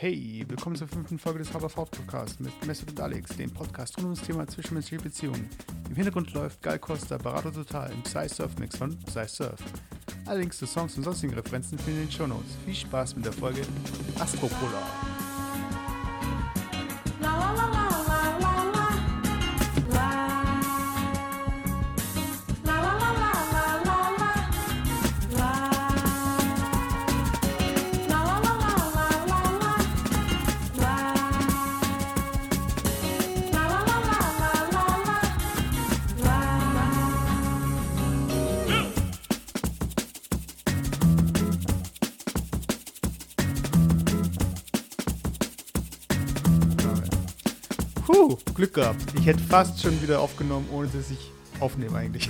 Hey, willkommen zur fünften Folge des Haberford Podcasts mit Mesut und Alex, dem Podcast rund ums Thema zwischenmenschliche Beziehungen. Im Hintergrund läuft Gal Costa, Barato Total im Psy Surf Mix von Psy Surf. Allerdings zu Songs und sonstigen Referenzen findet ihr in den Show Notes. Viel Spaß mit der Folge Astropolar. Glück gehabt. Ich hätte fast schon wieder aufgenommen, ohne dass ich aufnehme eigentlich.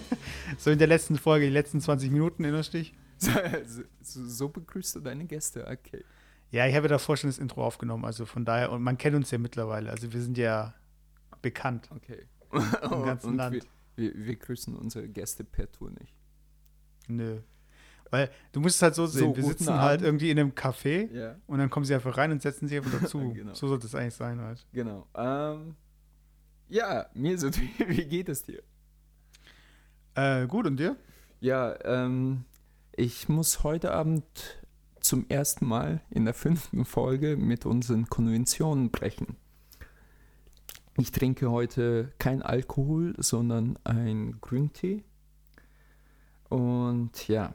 so in der letzten Folge, die letzten 20 Minuten, erinnerst du dich? So, so, begrüßt du deine Gäste, okay. Ja, ich habe davor schon das Intro aufgenommen, also von daher, und man kennt uns ja mittlerweile, also wir sind ja bekannt Okay. im ganzen Und Land. Wir, wir, wir grüßen unsere Gäste per Tour nicht. Nö. Weil du musst es halt so sehen, So, wir sitzen halt Abend. irgendwie in einem Café Ja. und dann kommen sie einfach rein und setzen sich einfach dazu. Genau. So sollte es eigentlich sein halt. Genau. Ähm, ja, mir so, wie, wie geht es dir? Äh, gut, und dir? Ja, ähm, ich muss heute Abend zum ersten Mal in der fünften Folge mit unseren Konventionen brechen. Ich trinke heute kein Alkohol, sondern ein Grüntee. Und ja,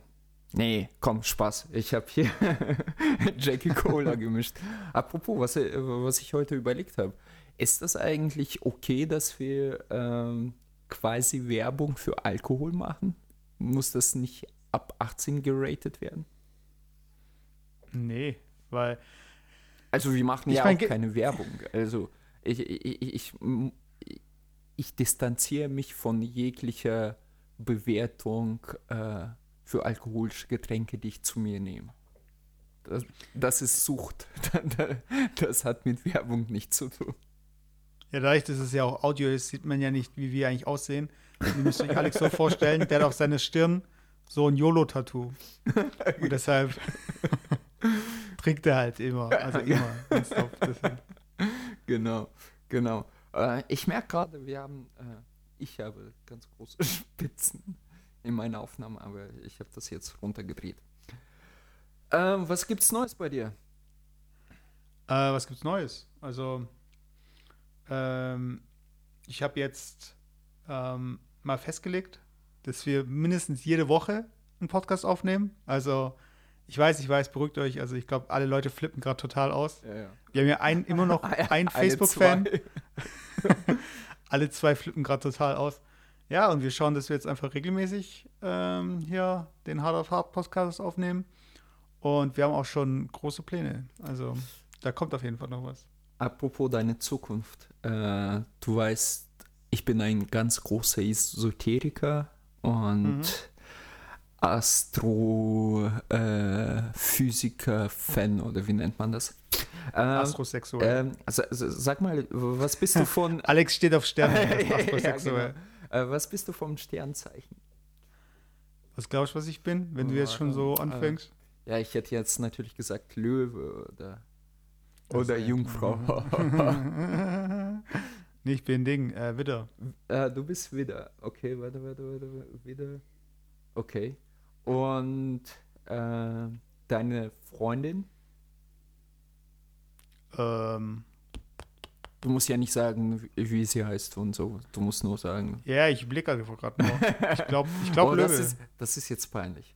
nee, komm, Spaß. Ich habe hier Jackie Cola gemischt. Apropos, was, äh, was ich heute überlegt habe. Ist das eigentlich okay, dass wir ähm, quasi Werbung für Alkohol machen? Muss das nicht ab 18 geratet werden? Nee, weil Also wir machen ja mein, auch keine Werbung. Also ich, ich, ich, ich, ich distanziere mich von jeglicher Bewertung äh, für alkoholische Getränke, die ich zu mir nehme. Das, das ist Sucht. Das hat mit Werbung nichts zu tun. Ja, dadurch, dass es ja auch Audio ist, sieht man ja nicht, wie wir eigentlich aussehen. Und Ihr müsst euch Alex so vorstellen, der hat auf seiner Stirn so ein YOLO-Tattoo. Und deshalb trinkt er halt immer. Also immer. Genau, genau. Äh, ich merke gerade, wir haben, äh, ich habe ganz große Spitzen in meiner Aufnahme, aber ich habe das jetzt runtergedreht. Ähm, was gibt's Neues bei dir? Äh, was gibt's Neues? Also, ähm, ich habe jetzt ähm, mal festgelegt, dass wir mindestens jede Woche einen Podcast aufnehmen. Also, ich weiß, ich weiß, beruhigt euch. Also, ich glaube, alle Leute flippen gerade total aus. Ja, ja. Wir haben ja ein, immer noch einen Eine, Facebook-Fan. Alle zwei flippen gerade total aus. Ja, und wir schauen, dass wir jetzt einfach regelmäßig ähm, hier den Hard of Hard Podcast aufnehmen. Und wir haben auch schon große Pläne. Also, da kommt auf jeden Fall noch was. Apropos deine Zukunft. Äh, du weißt, ich bin ein ganz großer Esoteriker und Mhm. Astrophysiker-Fan oder wie nennt man das? Ähm, Astrosexuell. ähm, sa- sa- sag mal, was bist du von Alex steht auf Sterne. Ist ja, astrosexuell. genau. Äh, was bist du vom Sternzeichen? Was glaubst du, was ich bin, wenn du jetzt schon so Äh, anfängst? Ja, ich hätte jetzt natürlich gesagt Löwe oder oder Jungfrau. nee, ich bin Ding, äh, Widder. äh, du bist wieder. Okay, warte, warte, warte, warte, wieder. Okay. Und äh, deine Freundin? Ähm, Du musst ja nicht sagen, wie, sie heißt und so. Du musst nur sagen. ja, ich blicke einfach gerade nur. Ich glaube, ich glaub oh, Löwe. das ist, das ist jetzt peinlich.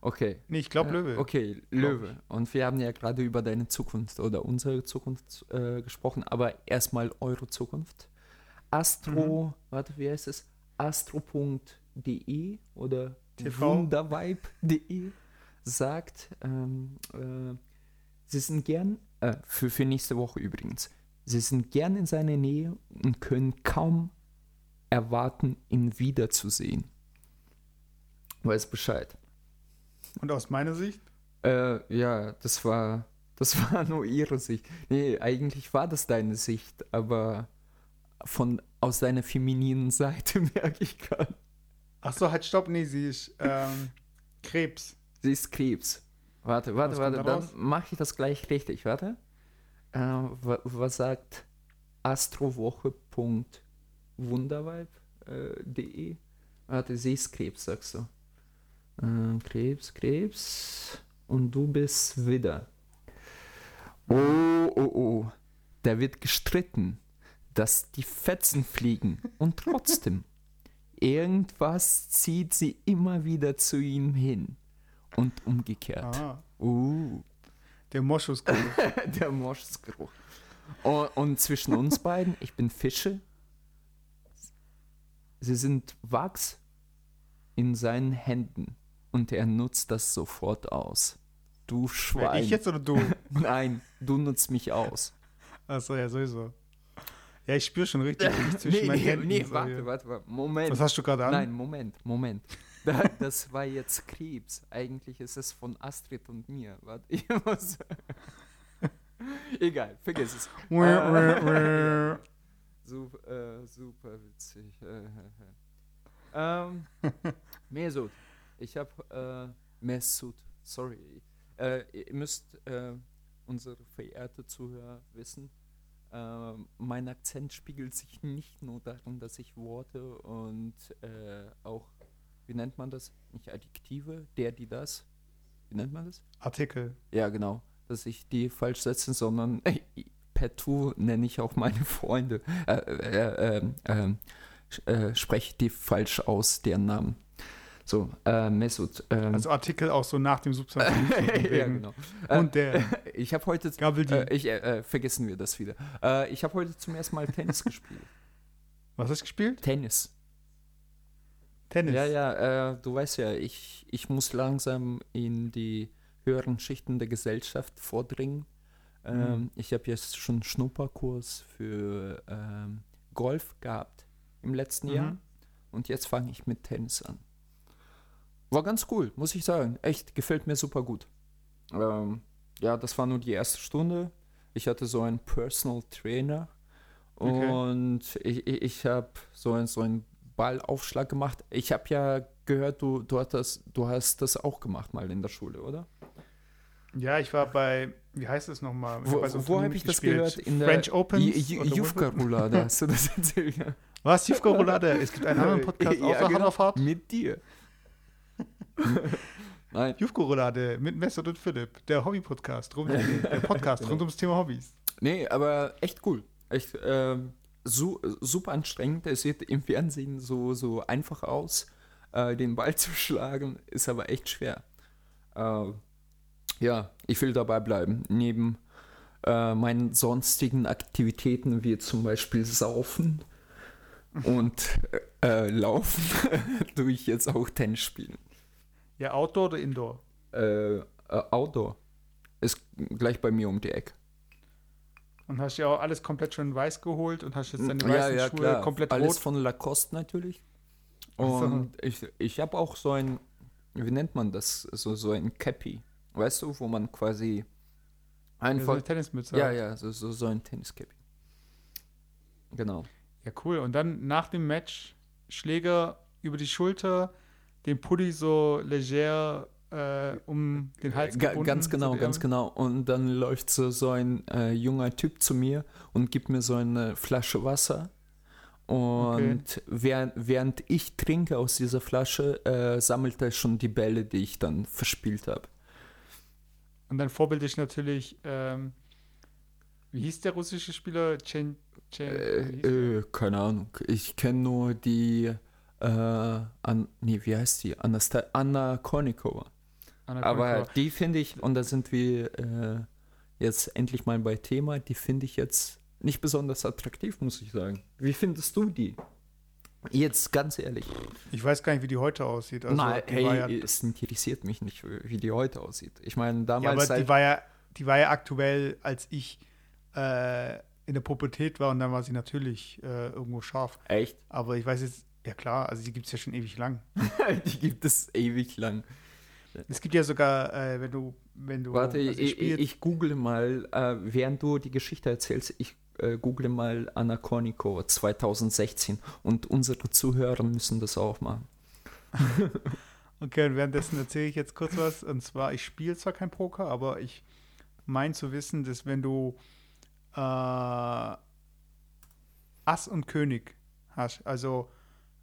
Okay. nee, ich glaube Äh, Löwe. Okay, Löwe. Und wir haben ja gerade über deine Zukunft oder unsere Zukunft äh, gesprochen, aber erstmal eure Zukunft. Astro, Mhm. warte, wie heißt es? Astro.de oder wundervibe.de sagt, ähm, äh, sie sind gern, äh, für, für nächste Woche übrigens, sie sind gern in seiner Nähe und können kaum erwarten, ihn wiederzusehen. Weiß Bescheid. Und aus meiner Sicht? Äh, ja, das war, das war nur ihre Sicht. Nee, eigentlich war das deine Sicht, aber von, aus deiner femininen Seite merke ich gerade. Ach so, halt, stopp, nee, sie ist ähm, Krebs. Sie ist Krebs. Warte, warte, Was warte, da dann mache ich das gleich richtig. Warte. Äh, wa- was sagt astrowoche.wundervibe.de? Warte, Seeskrebs, sagst du. Äh, Krebs, Krebs. Und du bist wieder. Oh, oh, oh. Da wird gestritten, dass die Fetzen fliegen. Und trotzdem, irgendwas zieht sie immer wieder zu ihm hin. Und umgekehrt. Ah, Uh, der Moschusgeruch. der Moschsgeruch. Und, und zwischen uns beiden, ich bin Fische. Sie sind Wachs in seinen Händen. Und er nutzt das sofort aus. Du Wer, Schwein. ich jetzt oder du? Nein, du nutzt mich aus. Achso, ja, sowieso. Ja, ich spüre schon richtig wie ich zwischen nee, meinen nee, Händen. nee, so warte, hier. warte, warte. Moment. Was hast du gerade an? Nein, Moment, Moment. Da, das war jetzt Krebs. Eigentlich ist es von Astrid und mir. Warte, ich muss. Egal, vergiss es. Wäh. Super, äh, super witzig. ähm, Mesut. Ich habe äh, Mesut, sorry. Äh, ihr müsst äh, unsere verehrte Zuhörer wissen, äh, mein Akzent spiegelt sich nicht nur darin, dass ich Worte und äh, auch, wie nennt man das? Nicht Adjektive, der, die, das. Wie nennt man das? Artikel. Ja, genau. Dass ich die falsch setze, sondern äh, per Tu nenne ich auch meine Freunde. Äh, äh, äh, äh, sch- äh, spreche die falsch aus, deren Namen. So, äh, Mesut. Ähm, Also Artikel auch so nach dem Substantiv. ja, genau. Äh, Und der ich habe heute, äh, ich, äh, äh, vergessen wir das wieder. Äh, ich habe heute zum ersten Mal Tennis gespielt. Was hast du gespielt? Tennis. Tennis. Ja, ja, äh, du weißt ja, ich, ich muss langsam in die höheren Schichten der Gesellschaft vordringen. Ähm, Mhm. Ich habe jetzt schon einen Schnupperkurs für ähm, Golf gehabt im letzten Mhm. Jahr und jetzt fange ich mit Tennis an. War ganz cool, muss ich sagen. Echt, gefällt mir super gut. Ähm, ja, das war nur die erste Stunde. Ich hatte so einen Personal Trainer Okay. und ich, ich, ich habe so, einen- so einen Ballaufschlag gemacht. Ich habe ja gehört, du, du, hattest, du hast das auch gemacht mal in der Schule, oder? Ja, ich war bei, wie heißt es nochmal? Wo, so wo habe ich das gehört? In der French oder Jufka Roulade, hast du das erzählt? Ja. Was? Jufka Roulade? Es gibt einen anderen Podcast Ja, außer genau. Hard auf Hart. Mit dir. Nein, Jufka Roulade mit Mesut und Philipp. Der Hobby-Podcast. Der Podcast Genau. rund ums Thema Hobbys. nee, aber echt cool. Echt ähm, su super anstrengend. Es sieht im Fernsehen so, so einfach aus, äh, den Ball zu schlagen, ist aber echt schwer. Äh, ja, ich will dabei bleiben. Neben äh, meinen sonstigen Aktivitäten, wie zum Beispiel Saufen und äh, Laufen, tue ich jetzt auch Tennis spielen. Ja, Outdoor oder Indoor? Äh, äh, Outdoor. Ist gleich bei mir um die Ecke. Und hast ja auch alles komplett schon weiß geholt und hast jetzt deine ja, weißen ja, Schuhe klar. komplett Alles rot. von Lacoste natürlich. Ach so. Und ich, ich habe auch so ein, wie nennt man das? So, so ein Cappy. Weißt du, wo man quasi Ja, so einfach. eine Tennismütze. Ja, ja, so, so, so ein Tenniscappy. Genau. Ja, cool. Und dann nach dem Match Schläger über die Schulter, den Pulli so leger äh, um den Hals gebunden. ganz genau, ganz genau. Und dann läuft so, so ein äh, junger Typ zu mir und gibt mir so eine Flasche Wasser. Und während, während ich trinke aus dieser Flasche, äh, sammelt er schon die Bälle, die ich dann verspielt habe. Und dann vorbildlich natürlich, ähm, wie hieß der russische Spieler? Chen, Chen? Äh, äh, keine Ahnung. Ich kenne nur die, äh, an, nee, wie heißt die? Anasta Anna Kornikova. Aber die finde ich, und da sind wir äh, jetzt endlich mal bei Thema, die finde ich jetzt nicht besonders attraktiv, muss ich sagen. Wie findest du die? Jetzt ganz ehrlich. ich weiß gar nicht, wie die heute aussieht. Also, Nein, hey, ja, es interessiert mich nicht, wie die heute aussieht. Ich meine, ja, damals aber halt, die war ja, die war ja aktuell, als ich äh, in der Pubertät war und dann war sie natürlich äh, irgendwo scharf. echt, Aber ich weiß jetzt, ja klar, also die gibt es ja schon ewig lang. die gibt es ewig lang. Es gibt ja sogar, äh, wenn du, wenn du Warte, also ich, ich, ich google mal, äh, während du die Geschichte erzählst, ich äh, google mal Anna Kournikova 2016 und unsere Zuhörer müssen das auch machen. Okay, und währenddessen erzähle ich jetzt kurz was. Und zwar, ich spiele zwar kein Poker, aber ich meine zu wissen, dass wenn du äh, Ass und König hast, also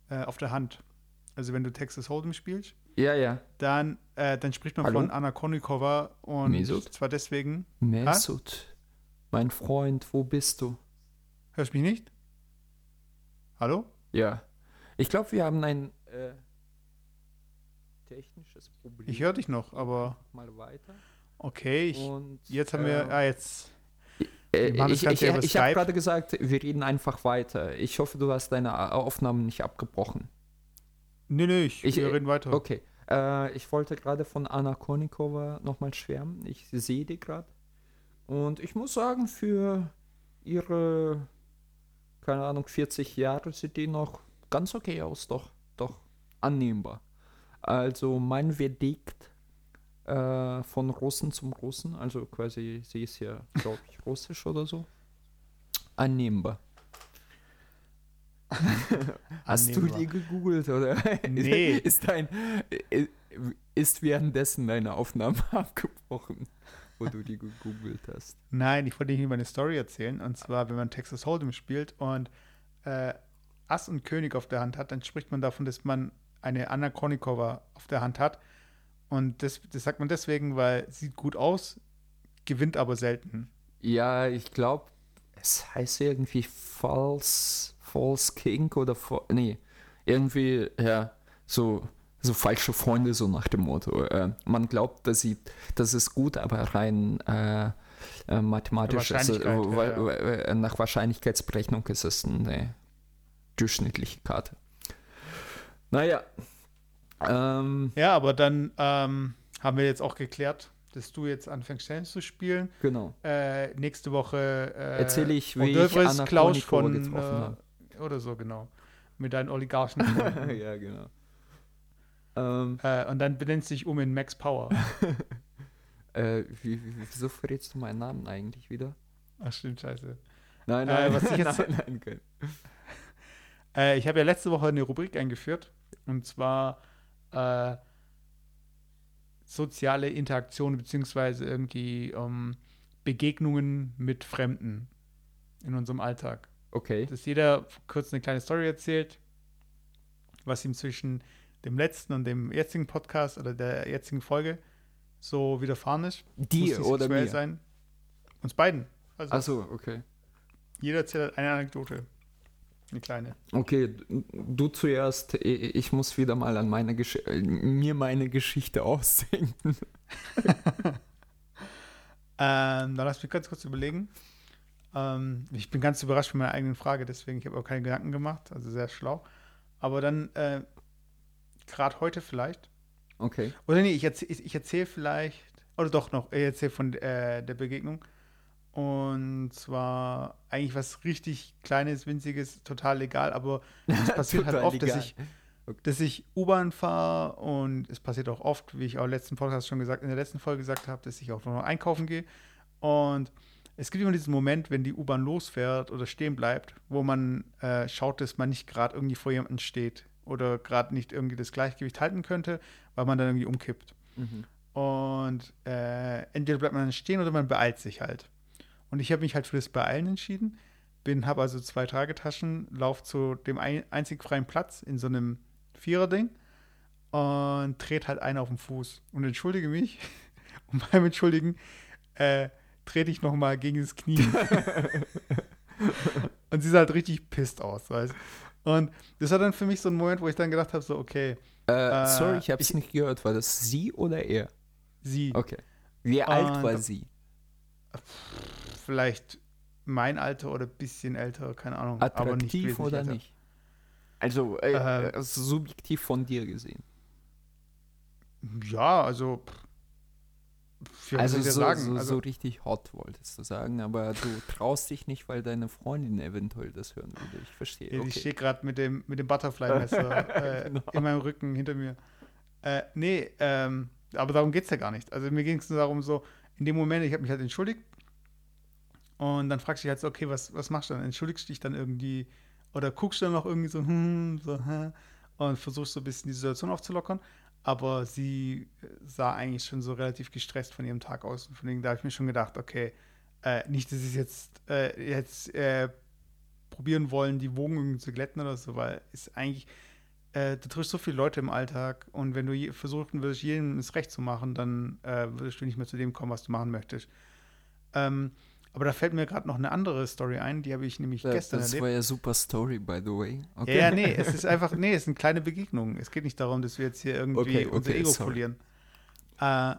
äh, auf der Hand, also wenn du Texas Hold'em spielst, Ja, ja. dann, äh, dann spricht man Hallo? von Anna Konikova und Mesut? zwar deswegen, Mesut, mein Freund, wo bist du? hörst du mich nicht? Hallo? Ja. Ich glaube, wir haben ein äh, technisches Problem. Ich höre dich noch, aber mal weiter. okay, ich, Und, jetzt haben wir, äh, ah, jetzt, Äh, ich ich, ich, habe gerade gesagt, wir reden einfach weiter. Ich hoffe, du hast deine Aufnahmen nicht abgebrochen. Nee, nee, ich, Ich- wir reden weiter. Okay. Äh, ich wollte gerade von Anna Konikova nochmal schwärmen. Ich sehe die gerade. Und ich muss sagen, für ihre, keine Ahnung, 40 Jahre sieht die noch ganz okay aus. Doch, doch, annehmbar. Also mein Verdikt äh, von Russen zum Russen, also quasi, sie ist ja, glaube ich, russisch oder so. Annehmbar. Hast du die gegoogelt oder? Nee. Ist dein i- ist währenddessen deine Aufnahme abgebrochen, wo du die gegoogelt hast? Nein, ich wollte hier meine Story erzählen. Und zwar, wenn man Texas Hold'em spielt und äh, Ass und König auf der Hand hat, dann spricht man davon, dass man eine Anna Konikova auf der Hand hat. Und das, das sagt man deswegen, weil sieht gut aus, gewinnt aber selten. Ja, ich glaube, es heißt irgendwie False, False King oder nee, irgendwie ja so so falsche Freunde so nach dem Motto. Äh, man glaubt, dass sie, das ist gut, aber rein äh, äh, mathematisch, also, Wahrscheinlichkeit, ja, weil- ja. weil- äh, nach Wahrscheinlichkeitsberechnung ist es eine durchschnittliche Karte. Naja. Ähm, Ja, aber dann ähm, haben wir jetzt auch geklärt, dass du jetzt anfängst, Tennis zu spielen. genau. Äh, nächste Woche äh, Erzähle ich, wie ich Anna Konikova von getroffen habe. Äh, oder so, genau. Mit deinen Oligarchen. ja, genau. Ähm, äh, und dann benennst du dich um in Max Power. äh, wie, wie, wieso verrätst du meinen Namen eigentlich wieder? Ach, stimmt, scheiße. Nein, Äh, nein, was ich jetzt- nein, nein, Äh, ich habe ja letzte Woche eine Rubrik eingeführt. Und zwar äh, soziale Interaktion beziehungsweise irgendwie ähm, Begegnungen mit Fremden in unserem Alltag. Okay. Dass jeder kurz eine kleine Story erzählt, was ihm zwischen dem letzten und dem jetzigen Podcast oder der jetzigen Folge so widerfahren ist. Dir oder mir? sein. Uns beiden. Also Achso, okay. jeder erzählt eine Anekdote. Eine kleine. Okay, du zuerst. Ich muss wieder mal an meine Gesch äh, mir meine Geschichte ausdenken. Ähm, dann lass mich ganz kurz überlegen. Ähm, ich bin ganz überrascht von meiner eigenen Frage, deswegen ich habe auch keine Gedanken gemacht, also sehr schlau. Aber dann äh, gerade heute vielleicht. Okay. Oder nee, ich erzähle ich, ich erzähl vielleicht, oder doch noch, ich erzähle von äh, der Begegnung. Und zwar eigentlich was richtig Kleines, Winziges, total legal, aber es passiert halt oft, dass legal. ich, dass ich U-Bahn fahre und es passiert auch oft, wie ich auch im letzten Podcast schon gesagt, in der letzten Folge gesagt habe, dass ich auch noch einkaufen gehe. Und es gibt immer diesen Moment, wenn die U-Bahn losfährt oder stehen bleibt, wo man äh, schaut, dass man nicht gerade irgendwie vor jemandem steht oder gerade nicht irgendwie das Gleichgewicht halten könnte, weil man dann irgendwie umkippt. Mhm. Und äh, entweder bleibt man dann stehen oder man beeilt sich halt. Und ich habe mich halt für das Beeilen entschieden. Bin, habe also zwei Tragetaschen, laufe zu dem ein, einzig freien Platz in so einem Vierer-Ding und trete halt einen auf den Fuß und entschuldige mich. Und beim Entschuldigen äh, trete ich nochmal gegen das Knie. und sie sah halt richtig pisst aus, weißt Und das war dann für mich so ein Moment, wo ich dann gedacht habe, so, okay, Äh, Äh, sorry, ich habe es ich- nicht gehört. War das sie oder er? sie, Okay. Wie alt Und- war sie? vielleicht mein Alter oder ein bisschen älter, keine Ahnung. aber nicht Attraktiv wesentlich oder älter. nicht? Also, äh, Äh, also subjektiv von dir gesehen. Ja, also. pff, Also ich so, sagen? so, also so richtig hot wolltest du sagen, aber du traust dich nicht, weil deine Freundin eventuell das hören würde. Ich verstehe. ja, okay. steht gerade mit dem, mit dem Butterfly-Messer äh, Genau. in meinem Rücken hinter mir. Äh, nee, ähm, aber darum geht es ja gar nicht. Also mir ging es nur darum, so, in dem Moment, ich habe mich halt entschuldigt. Und dann fragst du dich halt so, okay, was, was machst du dann? Entschuldigst du dich dann irgendwie oder guckst du dann noch irgendwie so, hm, so, hä? und versuchst so ein bisschen die Situation aufzulockern. Aber sie sah eigentlich schon so relativ gestresst von ihrem Tag aus. Und von dem da habe ich mir schon gedacht, okay, äh, nicht, dass ich jetzt, äh, jetzt äh, probieren wollen, die Wogen zu glätten oder so, weil es eigentlich, äh, du triffst so viele Leute im Alltag und wenn du je, versuchen würdest, jedem das Recht zu machen, dann äh, würdest du nicht mehr zu dem kommen, was du machen möchtest. Ähm, aber da fällt mir gerade noch eine andere Story ein, die habe ich nämlich Ja, gestern das erlebt. war ja super Story, by the way. Ja, ja, nee, es ist einfach, nee, es sind kleine Begegnungen. Es geht nicht darum, dass wir jetzt hier irgendwie Okay, unser okay, Ego sorry. verlieren. Äh,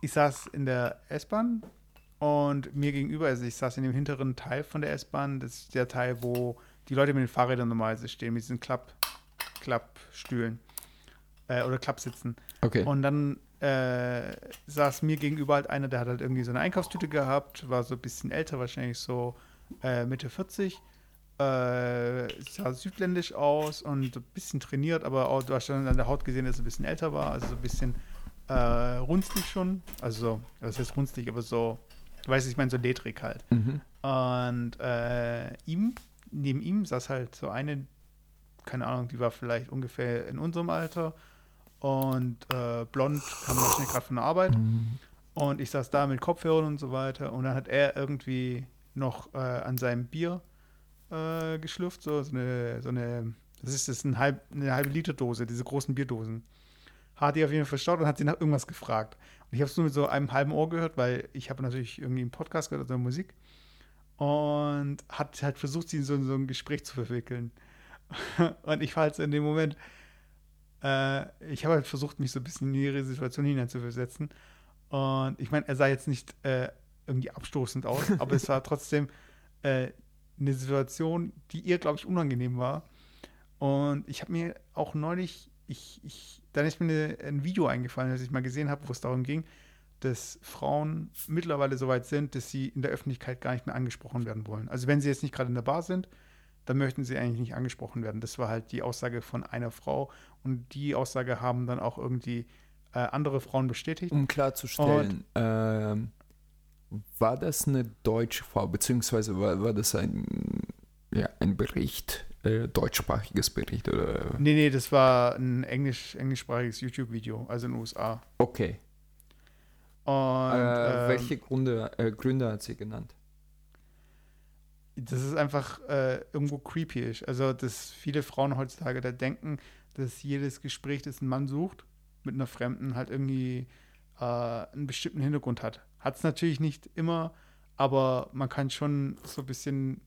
ich saß in der S-Bahn und mir gegenüber, also ich saß in dem hinteren Teil von der S-Bahn, das ist der Teil, wo die Leute mit den Fahrrädern normalerweise stehen, mit diesen Klapp, Klappstühlen äh, oder Klappsitzen. Okay. Und dann äh, saß mir gegenüber halt einer, der hat halt irgendwie so eine Einkaufstüte gehabt, war so ein bisschen älter, wahrscheinlich so äh, Mitte 40. Äh, sah südländisch aus und ein bisschen trainiert, aber auch, du hast schon an der Haut gesehen, dass er ein bisschen älter war, also so ein bisschen äh, runzlig schon. Also, so, das heißt runzlig, aber so, du weißt, ich meine, so ledrig halt. mhm. Und äh, ihm, neben ihm saß halt so eine, keine Ahnung, die war vielleicht ungefähr in unserem Alter und äh, blond, kam wahrscheinlich gerade von der Arbeit. Mhm. Und ich saß da mit Kopfhörern und so weiter. Und dann hat er irgendwie noch äh, an seinem Bier äh, geschlürft, so, so, eine, so eine, das ist das, ein halb, eine halbe Liter Dose, diese großen Bierdosen. Hat die auf jeden Fall verstaut und hat sie nach irgendwas gefragt. Und ich habe es nur mit so einem halben Ohr gehört, weil ich habe natürlich irgendwie einen Podcast gehört oder Musik. Und hat halt versucht, sie in so, so ein Gespräch zu verwickeln. und ich war halt in dem Moment, äh, ich habe halt versucht, mich so ein bisschen in ihre Situation hineinzuversetzen. Und ich meine, er sah jetzt nicht äh, irgendwie abstoßend aus, aber es war trotzdem äh, eine Situation, die ihr, glaube ich, unangenehm war. Und ich habe mir auch neulich, ich, ich, dann ist mir eine, ein Video eingefallen, das ich mal gesehen habe, wo es darum ging, dass Frauen mittlerweile so weit sind, dass sie in der Öffentlichkeit gar nicht mehr angesprochen werden wollen. Also wenn sie jetzt nicht gerade in der Bar sind, dann möchten sie eigentlich nicht angesprochen werden. Das war halt die Aussage von einer Frau und die Aussage haben dann auch irgendwie äh, andere Frauen bestätigt. Um klarzustellen, ähm, war das eine deutsche Frau, beziehungsweise war, war das ein, ja, ein Bericht, äh, deutschsprachiges Bericht oder? Nee, nee, das war ein englisch, englischsprachiges YouTube-Video, also in den USA. Okay. Und äh, ähm, welche Gründe, äh, Gründe hat sie genannt? Das ist einfach äh, irgendwo creepy ist. Also, dass viele Frauen heutzutage da denken, dass jedes Gespräch, das ein Mann sucht, mit einer Fremden halt irgendwie äh, einen bestimmten Hintergrund hat. Hat es natürlich nicht immer, aber man kann schon so ein bisschen,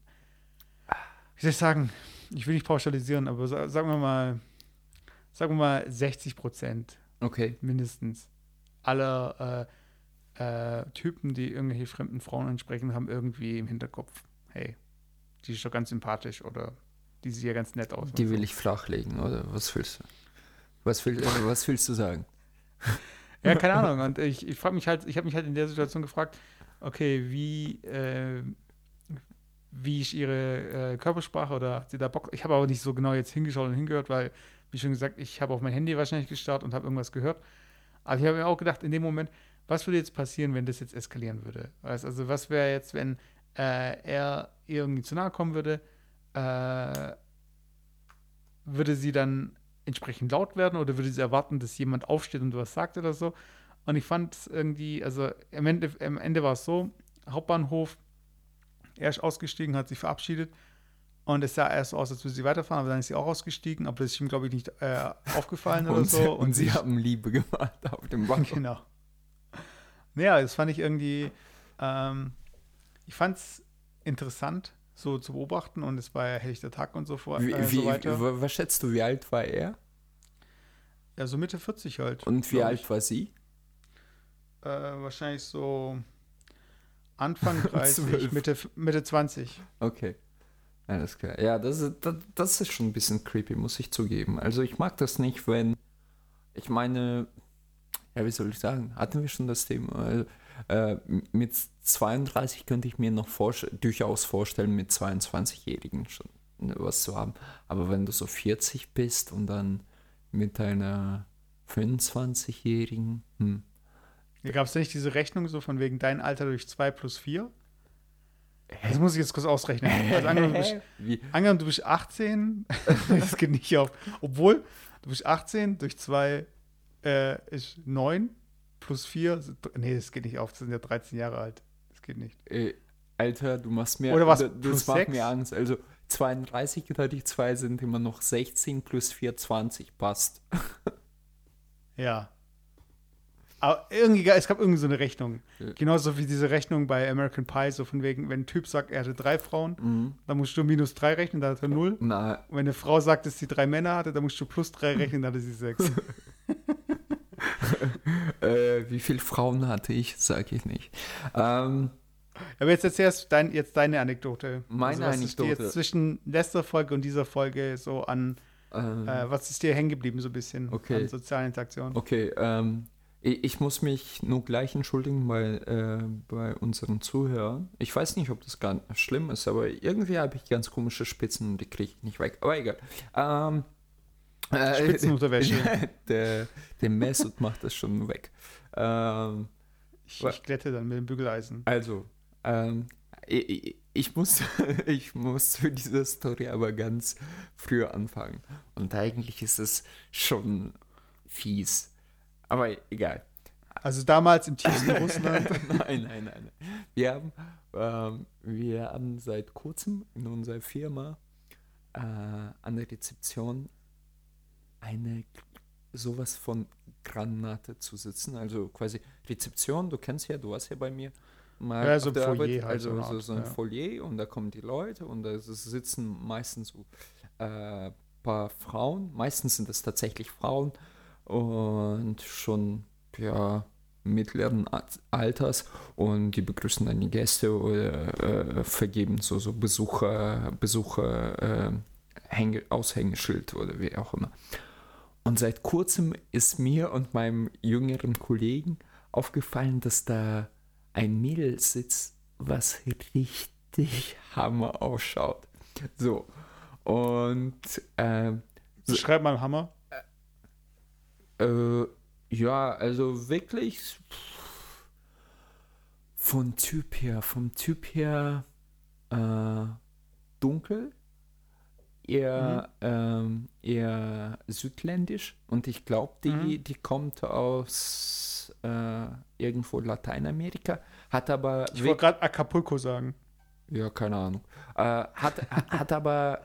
wie soll ich sagen, ich will nicht pauschalisieren, aber sa sagen wir mal, sagen wir mal 60 Prozent Okay. mindestens aller äh, äh, Typen, die irgendwelche fremden Frauen ansprechen, haben irgendwie im Hinterkopf, hey, die ist doch ganz sympathisch oder die sieht ja ganz nett aus. Die will ich flachlegen, oder? Was willst du? Was, will, äh, was willst du sagen? Ja, keine Ahnung. Und ich, ich frage mich halt, ich habe mich halt in der Situation gefragt, okay, wie, äh, wie ist ihre äh, Körpersprache oder hat sie da Bock? Ich habe aber nicht so genau jetzt hingeschaut und hingehört, weil, wie schon gesagt, ich habe auf mein Handy wahrscheinlich gestarrt und habe irgendwas gehört. Aber ich habe mir auch gedacht, in dem Moment, was würde jetzt passieren, wenn das jetzt eskalieren würde? Weißt, also, was wäre jetzt, wenn äh, er ihr irgendwie zu nahe kommen würde? Äh, würde sie dann entsprechend laut werden oder würde sie erwarten, dass jemand aufsteht und was sagt oder so? Und ich fand es irgendwie, also am Ende, am Ende war es so, Hauptbahnhof, er ist ausgestiegen, hat sich verabschiedet und es sah erst so aus, als würde sie weiterfahren, aber dann ist sie auch ausgestiegen, aber das ist ihm, glaube ich, nicht äh, aufgefallen oder Und, so. sie, und sie haben Liebe gemacht auf dem Balkon. Genau. Ja, das fand ich irgendwie, ähm, ich fand es interessant, so zu beobachten und es war ja helllichter Tag und so, vor, Wie, äh, wie, so weiter. wa- was schätzt du, wie alt war er? Ja, so Mitte 40 halt. Und wie alt war sie? Äh, wahrscheinlich so Anfang 30, Zwölf. Mitte, Mitte 20. Okay. Alles klar. Ja, das ist, das, das ist schon ein bisschen creepy, muss ich zugeben. Also ich mag das nicht, wenn, ich meine, ja, wie soll ich sagen, hatten wir schon das Thema. Äh, mit 32 könnte ich mir noch vorst durchaus vorstellen, mit 22-Jährigen schon ne, was zu haben. Aber wenn du so 40 bist und dann mit einer 25-Jährigen, hm. Gab es nicht diese Rechnung so von wegen dein Alter durch 2 plus 4? Das muss ich jetzt kurz ausrechnen. Also angenommen, du bist, Wie, angenommen, du bist 18, das geht nicht auf. Obwohl, du bist 18 durch 2 äh, ist 9 plus 4. Nee, das geht nicht auf. Das sind ja 13 Jahre alt. Das geht nicht. Äh, Alter, du machst mir. Oder was, Das plus macht sechs? mir Angst. Also 32 geteilt durch 2 sind immer noch 16 plus 4, 20. Passt. Ja. Aber irgendwie, es gab irgendwie so eine Rechnung. Ja. Genauso wie diese Rechnung bei American Pie, so von wegen, wenn ein Typ sagt, er hatte drei Frauen, Mhm. dann musst du minus drei rechnen, dann hat er null. Na, Und wenn eine Frau sagt, dass sie drei Männer hatte, dann musst du plus drei rechnen, dann hatte sie sechs. äh, wie viele Frauen hatte ich? Sag ich nicht. Ähm, Aber jetzt erzählst dein, jetzt deine Anekdote. Meine was ist dir Anekdote. jetzt zwischen letzter Folge und dieser Folge so an, ähm, äh, was ist dir hängen geblieben, so ein bisschen Okay. an sozialen Interaktionen? Okay, ähm, ich, ich muss mich nur gleich entschuldigen bei, äh, bei unseren Zuhörern. Ich weiß nicht, ob das gar schlimm ist, aber irgendwie habe ich ganz komische Spitzen und die kriege ich nicht weg. Aber egal. Ähm, äh, Spitzenunterwäsche. der, der Mesut macht das schon weg. Ähm, Ich, ich glätte dann mit dem Bügeleisen. also, ähm, ich, ich- muss, ich muss für diese Story aber ganz früh anfangen. Und eigentlich ist es schon fies. Aber egal. Also damals im tiefsten Russland. nein, nein, nein. nein. Wir haben, ähm, wir haben seit kurzem in unserer Firma äh, an der Rezeption eine sowas von Granate zu sitzen. Also quasi Rezeption, du kennst ja, du warst ja bei mir. Mal Ja, so ein der Foyer Arbeit, halt, also so Art, so ein ja. Foyer und da kommen die Leute und da sitzen meistens so äh, paar Frauen. Meistens sind es tatsächlich Frauen und schon ja mittleren Al- Alters und die begrüßen dann die Gäste oder äh, vergeben so so Besucher Besucher äh, Hänge, Aushängeschild oder wie auch immer. Und seit kurzem ist mir und meinem jüngeren Kollegen aufgefallen, dass da ein Mädel sitzt, was richtig Hammer ausschaut. So. Und ähm, So- Schreib mal Hammer. äh, ja, also wirklich von Typ her, vom Typ her äh, dunkel, eher, ähm, eher südländisch und ich glaube, die, Mhm. die kommt aus äh, irgendwo Lateinamerika, hat aber Ich wollte gerade Acapulco sagen. ja, keine Ahnung. Äh, hat, hat aber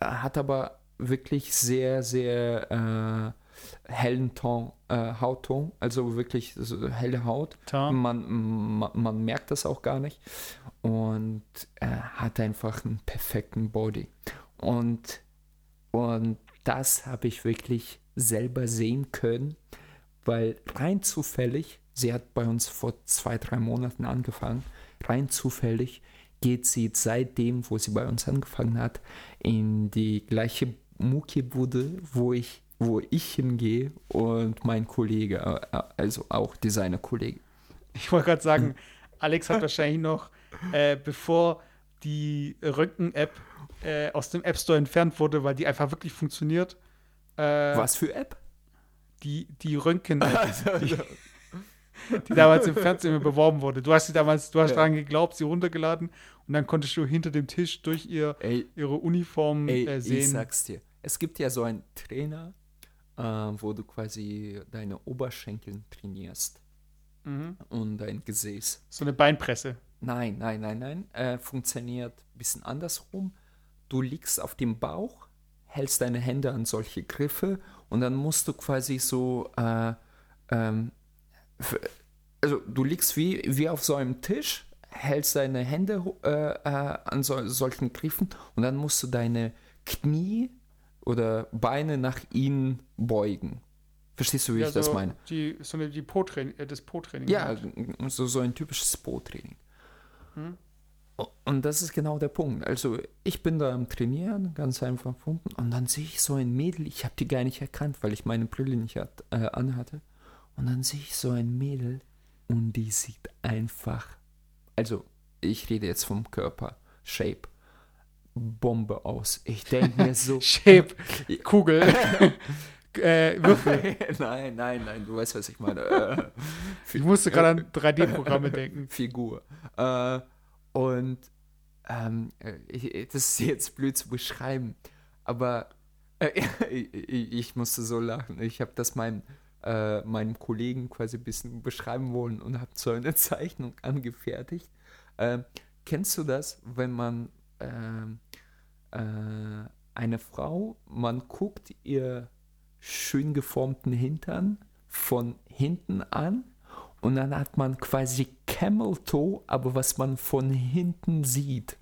äh, hat aber wirklich sehr, sehr äh, hellen Ton, äh, Hautton, also wirklich so helle Haut. Man, man, man merkt das auch gar nicht und äh, hat einfach einen perfekten Body. Und, und das habe ich wirklich selber sehen können, weil rein zufällig, sie hat bei uns vor zwei, drei Monaten angefangen, rein zufällig geht sie seitdem, wo sie bei uns angefangen hat, in die gleiche Mucki-Bude, wo ich, wo ich hingehe und mein Kollege, äh, also auch Designer-Kollege. Ich wollte gerade sagen, Alex hat wahrscheinlich noch, äh, bevor die Röntgen-App äh, aus dem App Store entfernt wurde, weil die einfach wirklich funktioniert. Äh, Was für App? Die, die Röntgen-App, die, die damals im Fernsehen beworben wurde. Du hast sie damals, du hast Ja. daran geglaubt, sie runtergeladen und dann konntest du hinter dem Tisch durch ihr, Ey, ihre Uniform Ey, äh, ich sehen. sag's dir. Es gibt ja so einen Trainer, äh, wo du quasi deine Oberschenkel trainierst Mhm. und dein Gesäß. So eine Beinpresse. Nein, nein, nein, nein. Äh, funktioniert ein bisschen andersrum. Du liegst auf dem Bauch, hältst deine Hände an solche Griffe und dann musst du quasi so, äh, ähm, also du liegst wie, wie auf so einem Tisch, hältst deine Hände äh, äh, an so, solchen Griffen und dann musst du deine Knie oder Beine nach ihnen beugen. Verstehst du, wie Ja, ich das so meine? Die, so eine, die Po-Training, äh, das Po-Training. Ja, halt. so, so ein typisches Po-Training. Hm? Und das ist genau der Punkt. Also ich bin da am Trainieren, ganz einfach pumpen, und dann sehe ich so ein Mädel, ich habe die gar nicht erkannt, weil ich meine Brille nicht hat, äh, anhatte. Und dann sehe ich so ein Mädel und die sieht einfach, also ich rede jetzt vom Körper, Shape, Bombe aus. Ich denke mir so, Shape, Kugel, äh, Würfel. nein, nein, nein, du weißt, was ich meine. Äh, Ich musste gerade an 3D-Programme denken. Figur. Äh, und ähm, äh, ich, das ist jetzt blöd zu beschreiben, aber Äh, ich, ich musste so lachen. Ich habe das meinem, äh, meinem Kollegen quasi ein bisschen beschreiben wollen und habe so eine Zeichnung angefertigt. Äh, kennst du das, wenn man ähm, äh, eine Frau, man guckt ihr schön geformten Hintern von hinten an und dann hat man quasi Camel Toe, aber was man von hinten sieht.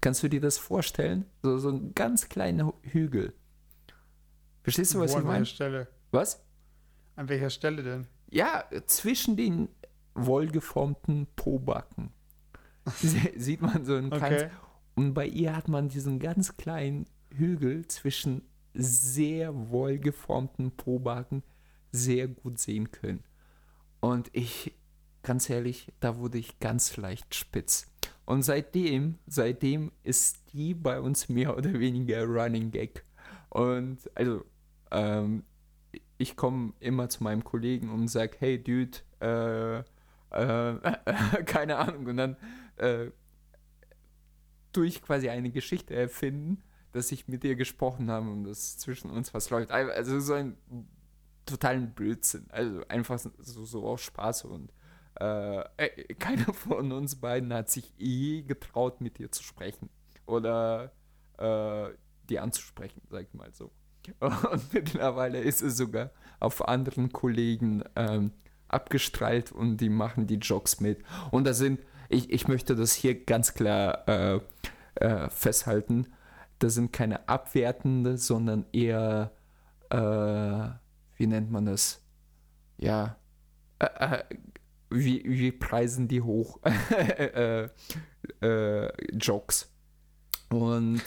Kannst du dir das vorstellen? So, so ein ganz kleiner Hügel. Verstehst du, was Wo, ich an meine? welcher Stelle? Was? An welcher Stelle denn? Ja, zwischen den wohlgeformten Pobacken. Sie- Sieht man so ein. Okay. Und bei ihr hat man diesen ganz kleinen Hügel zwischen sehr wohlgeformten Pobacken sehr gut sehen können. Und ich, ganz ehrlich, da wurde ich ganz leicht spitz. Und seitdem, seitdem ist die bei uns mehr oder weniger Running Gag. Und also, ähm, ich komme immer zu meinem Kollegen und sage, hey Dude, äh, äh, keine Ahnung. Und dann äh, ich quasi eine Geschichte erfinden, dass ich mit ihr gesprochen habe und dass zwischen uns was läuft. Also so ein totalen Blödsinn. Also einfach so, so aus Spaß und äh, äh, keiner von uns beiden hat sich je getraut, mit ihr zu sprechen. Oder äh, die anzusprechen, sag ich mal so. Und mittlerweile ist es sogar auf anderen Kollegen ähm, abgestrahlt und die machen die Jokes mit. Und da sind, ich, ich möchte das hier ganz klar äh, äh, festhalten, da sind keine abwertende, sondern eher, äh, wie nennt man das? Ja, äh, äh, wie, wie preisen die hoch? äh, äh, Jokes. Und,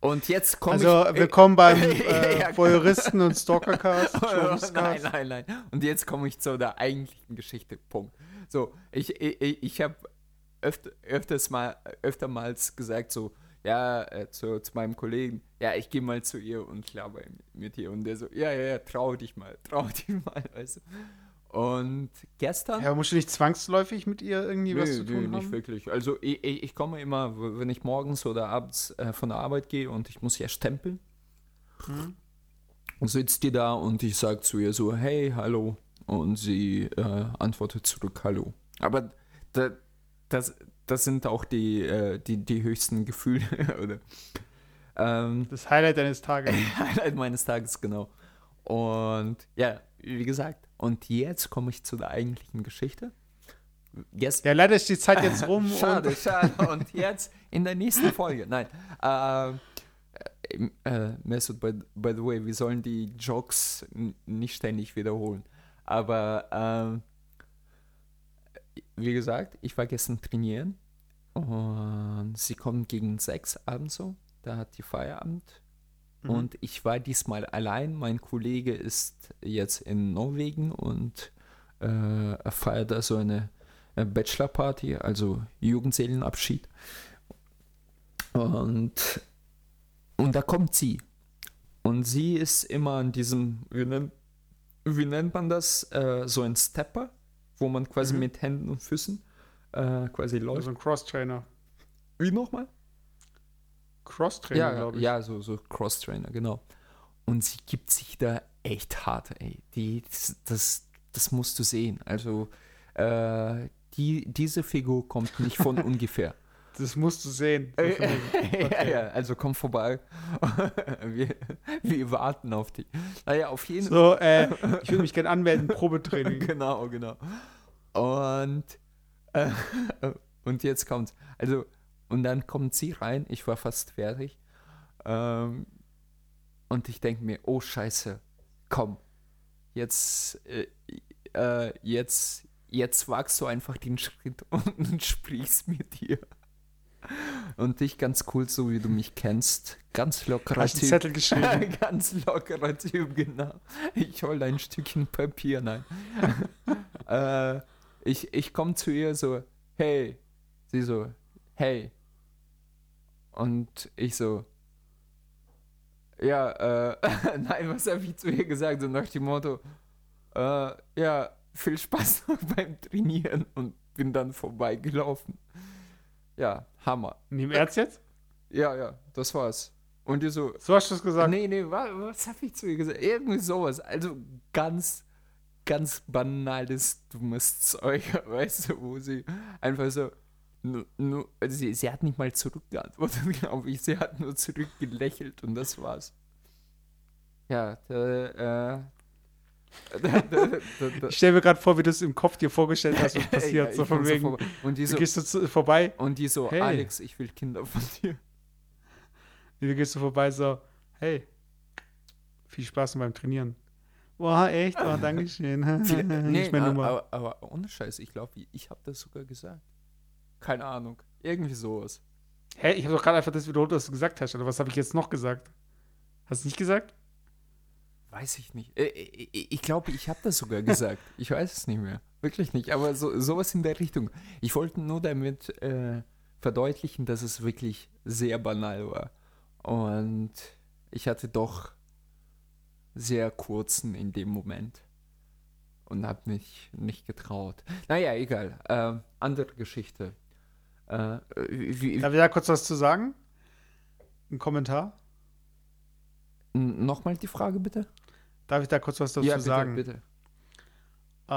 und jetzt komme Also, ich. willkommen beim äh, ja, Voyeuristen und Stalkercast. nein, Schwurbelscast. nein, nein. Und jetzt komme ich zu der eigentlichen Geschichte. Punkt. So, ich, ich, ich habe öfter, öfters mal, öftermals gesagt, so, ja, äh, zu, zu meinem Kollegen, ja, ich gehe mal zu ihr und laber mit ihr. Und der so, ja, ja, ja, trau dich mal, trau dich mal, weißt du. Und gestern. Ja, musst du nicht zwangsläufig mit ihr irgendwie was Nö, zu tun nicht haben? wirklich. Also ich, ich, komme immer, wenn ich morgens oder abends äh, von der Arbeit gehe und ich muss ja stempeln, und sitzt die da und ich sage zu ihr so, hey, hallo. Und sie äh, antwortet zurück, hallo. Aber da, das, das sind auch die, äh, die, die höchsten Gefühle, oder? Ähm, Das Highlight deines Tages. Highlight meines Tages, genau. Und ja, wie gesagt, und jetzt komme ich zu der eigentlichen Geschichte. Jetzt, Ja, leider ist die Zeit jetzt rum. Schade, Und, schade. Und jetzt in der nächsten Folge. Nein. Äh, äh, Mesut, by, by the way, wir sollen die Jokes nicht ständig wiederholen. Aber ähm, wie gesagt, ich war gestern trainieren und sie kommen gegen sechs abends so. Da hat die Feierabend. Mhm. Und ich war diesmal allein. Mein Kollege ist jetzt in Norwegen und äh, er feiert da so eine äh, Bachelorparty, also Jugendseelenabschied. Und, und da kommt sie. Und sie ist immer an diesem, wie nennt, wie nennt man das? Äh, so ein Stepper, wo man quasi Mhm. mit Händen und Füßen äh, quasi läuft. also ein Cross-Trainer. Wie nochmal? Cross-Trainer, Ja, glaube ich. ja, so, so Cross-Trainer, genau. Und sie gibt sich da echt hart, ey. Die, das, das, das musst du sehen. Also, äh, die, diese Figur kommt nicht von ungefähr. Das musst du sehen. ja, Okay. ja, also komm vorbei. wir, wir warten auf dich. Naja, auf jeden Fall. So, äh, ich würde mich gerne anmelden, Probetraining. genau, genau. Und, äh, und jetzt kommt, also, und dann kommt sie rein, ich war fast fertig. Ähm, und ich denke mir, oh Scheiße, komm, jetzt, äh, äh, jetzt, jetzt wagst du einfach den Schritt und sprichst mit dir. Und dich ganz cool, so wie du mich kennst. Ganz lockerer Hast Typ. Zettel geschrieben? Ganz lockerer Typ, genau. Ich hol ein Stückchen Papier, nein. äh, ich ich komme zu ihr so, hey. Sie so, hey. Und ich so, ja, äh, nein, was habe ich zu ihr gesagt? So nach dem Motto, äh, ja, viel Spaß beim Trainieren und bin dann vorbeigelaufen. Ja, Hammer. Neben Erz jetzt? Ja, ja, das war's. Und die so, So hast du es gesagt. nee, nee, was, was hab ich zu ihr gesagt? Irgendwie sowas. Also ganz, ganz banales, dummes Zeug, weißt du, wo sie einfach so, nur, nur, also sie, sie hat nicht mal zurückgeantwortet, glaube ich. Sie hat nur zurückgelächelt und das war's. Ja, da, äh, Ich stelle mir gerade vor, wie du es im Kopf dir vorgestellt hast, was passiert. Ja, so von wegen, vorbei. und die du so, gehst so zu, vorbei, und die so, Hey. Alex, ich will Kinder von dir. du gehst so vorbei, so, hey, viel Spaß beim Trainieren. Boah, echt? Oh, danke schön. Viel- Hier nee, meine Nummer. aber, aber ohne Scheiß, ich glaube, ich habe das sogar gesagt. Keine Ahnung. Irgendwie sowas. Hä, ich habe doch gerade einfach das wiederholt, was du gesagt hast. Oder was habe ich jetzt noch gesagt? Hast du nicht gesagt? Weiß ich nicht. Äh, äh, äh, Ich glaube, ich habe das sogar gesagt. Ich weiß es nicht mehr. Wirklich nicht. Aber so, sowas in der Richtung. Ich wollte nur damit äh, verdeutlichen, dass es wirklich sehr banal war. Und ich hatte doch sehr kurzen in dem Moment. Und habe mich nicht getraut. Naja, egal. Äh, andere Geschichte. Äh, wie, Darf ich da kurz was zu sagen? Ein Kommentar? Nochmal die Frage bitte? Darf ich da kurz was dazu ja, bitte, sagen? bitte. Äh,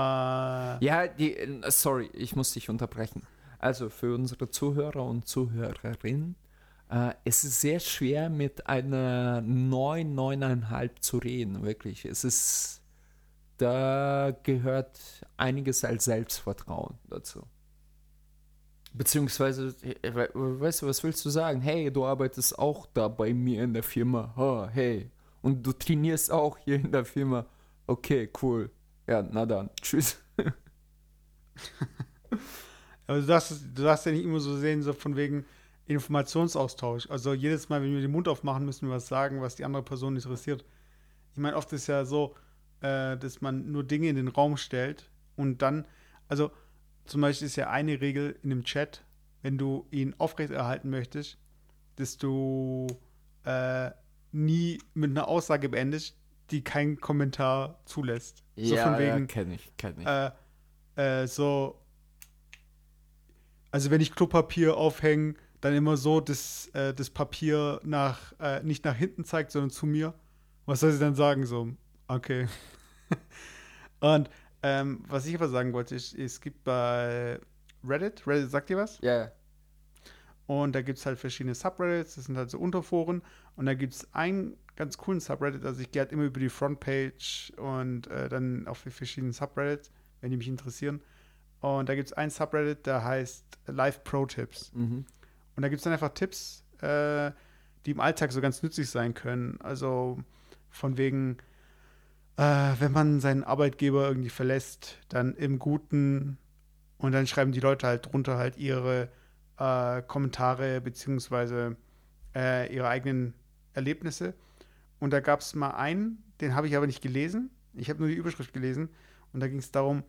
Ja, die, äh, sorry, ich muss dich unterbrechen. Also für unsere Zuhörer und Zuhörerinnen, äh, es ist sehr schwer mit einer 9, 9,5 zu reden, wirklich. Es ist, da gehört einiges als Selbstvertrauen dazu. Beziehungsweise, äh, we- weißt du, was willst du sagen? Hey, du arbeitest auch da bei mir in der Firma. Ha, hey. Und du trainierst auch hier in der Firma. Okay, cool. Ja, na dann. Tschüss. aber du darfst, du darfst ja nicht immer so sehen, so von wegen Informationsaustausch. Also jedes Mal, wenn wir den Mund aufmachen, müssen wir was sagen, was die andere Person interessiert. Ich meine, oft ist ja so, äh, dass man nur Dinge in den Raum stellt und dann, also zum Beispiel ist ja eine Regel in dem Chat, wenn du ihn aufrechterhalten möchtest, dass du äh, nie mit einer Aussage beendest, die keinen Kommentar zulässt. so von wegen, kenne ich, kenne ich. äh, äh, so, also wenn ich Klopapier aufhänge, dann immer so, dass äh, das Papier nach, äh, nicht nach hinten zeigt, sondern zu mir. Was soll sie dann sagen? So, okay. Und ähm, was ich aber sagen wollte, ist, es gibt bei Reddit, Reddit sagt ihr was? ja, ja. Und da gibt es halt verschiedene Subreddits, das sind halt so Unterforen. Und da gibt es einen ganz coolen Subreddit, also ich gehe halt immer über die Frontpage und äh, dann auf die verschiedenen Subreddits, wenn die mich interessieren. Und da gibt es einen Subreddit, der heißt Live Pro Tips. Mhm. Und da gibt es dann einfach Tipps, äh, die im Alltag so ganz nützlich sein können. Also von wegen, äh, wenn man seinen Arbeitgeber irgendwie verlässt, dann im Guten und dann schreiben die Leute halt drunter halt ihre äh, Kommentare beziehungsweise äh, ihre eigenen Erlebnisse. Und da gab es mal einen, den habe ich aber nicht gelesen. Ich habe nur die Überschrift gelesen. Und da ging es darum,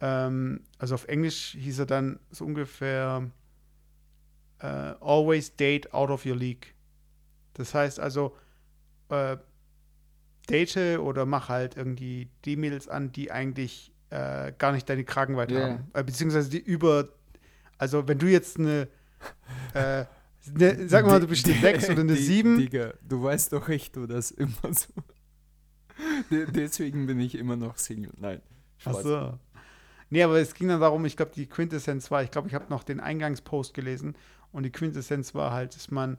ähm, also auf Englisch hieß er dann so ungefähr äh, Always date out of your league. Das heißt also, äh, date oder mach halt irgendwie die Mädels an, die eigentlich äh, gar nicht deine Kragenweite Ja. haben. Äh, beziehungsweise die über, also wenn du jetzt eine, äh, ne, sag mal, du bist eine 6 oder eine Die- 7. Digga, du weißt doch echt, du das immer so. De deswegen bin ich immer noch Single. Nein. Ach Spaß. so. Nee, aber es ging dann darum, ich glaube, die Quintessenz war, ich glaube, ich habe noch den Eingangspost gelesen und die Quintessenz war halt, dass man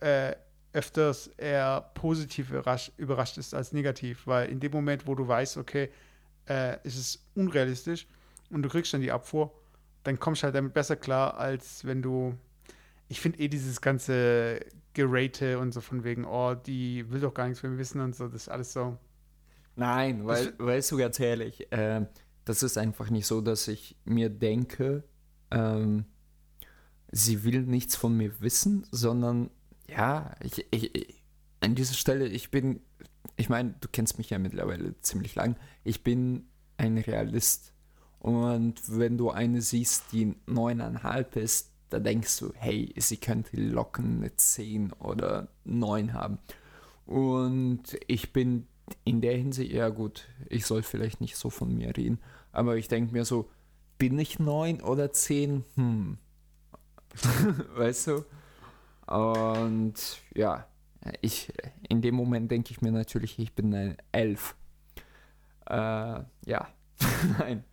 äh, öfters eher positiv überrascht, überrascht ist als negativ, weil in dem Moment, wo du weißt, okay, äh, es ist unrealistisch und du kriegst dann die Abfuhr, dann kommst du halt damit besser klar, als wenn du, ich finde eh dieses ganze Gerate und so von wegen, oh, die will doch gar nichts von mir wissen und so, das ist alles so. Nein, weil, weißt du ganz ehrlich, ähm, das ist einfach nicht so, dass ich mir denke, ähm, sie will nichts von mir wissen, sondern ja, ich, ich, ich an dieser Stelle, ich bin, ich meine, du kennst mich ja mittlerweile ziemlich lang, ich bin ein Realist. Und wenn du eine siehst, die neuneinhalb ist, da denkst du, hey, sie könnte locker eine 10 oder 9 haben. Und ich bin in der Hinsicht, ja gut, ich soll vielleicht nicht so von mir reden, aber ich denke mir so, bin ich 9 oder 10? Hm. weißt du? Und ja, ich, in dem Moment denke ich mir natürlich, ich bin ein Elf. Äh, ja, nein,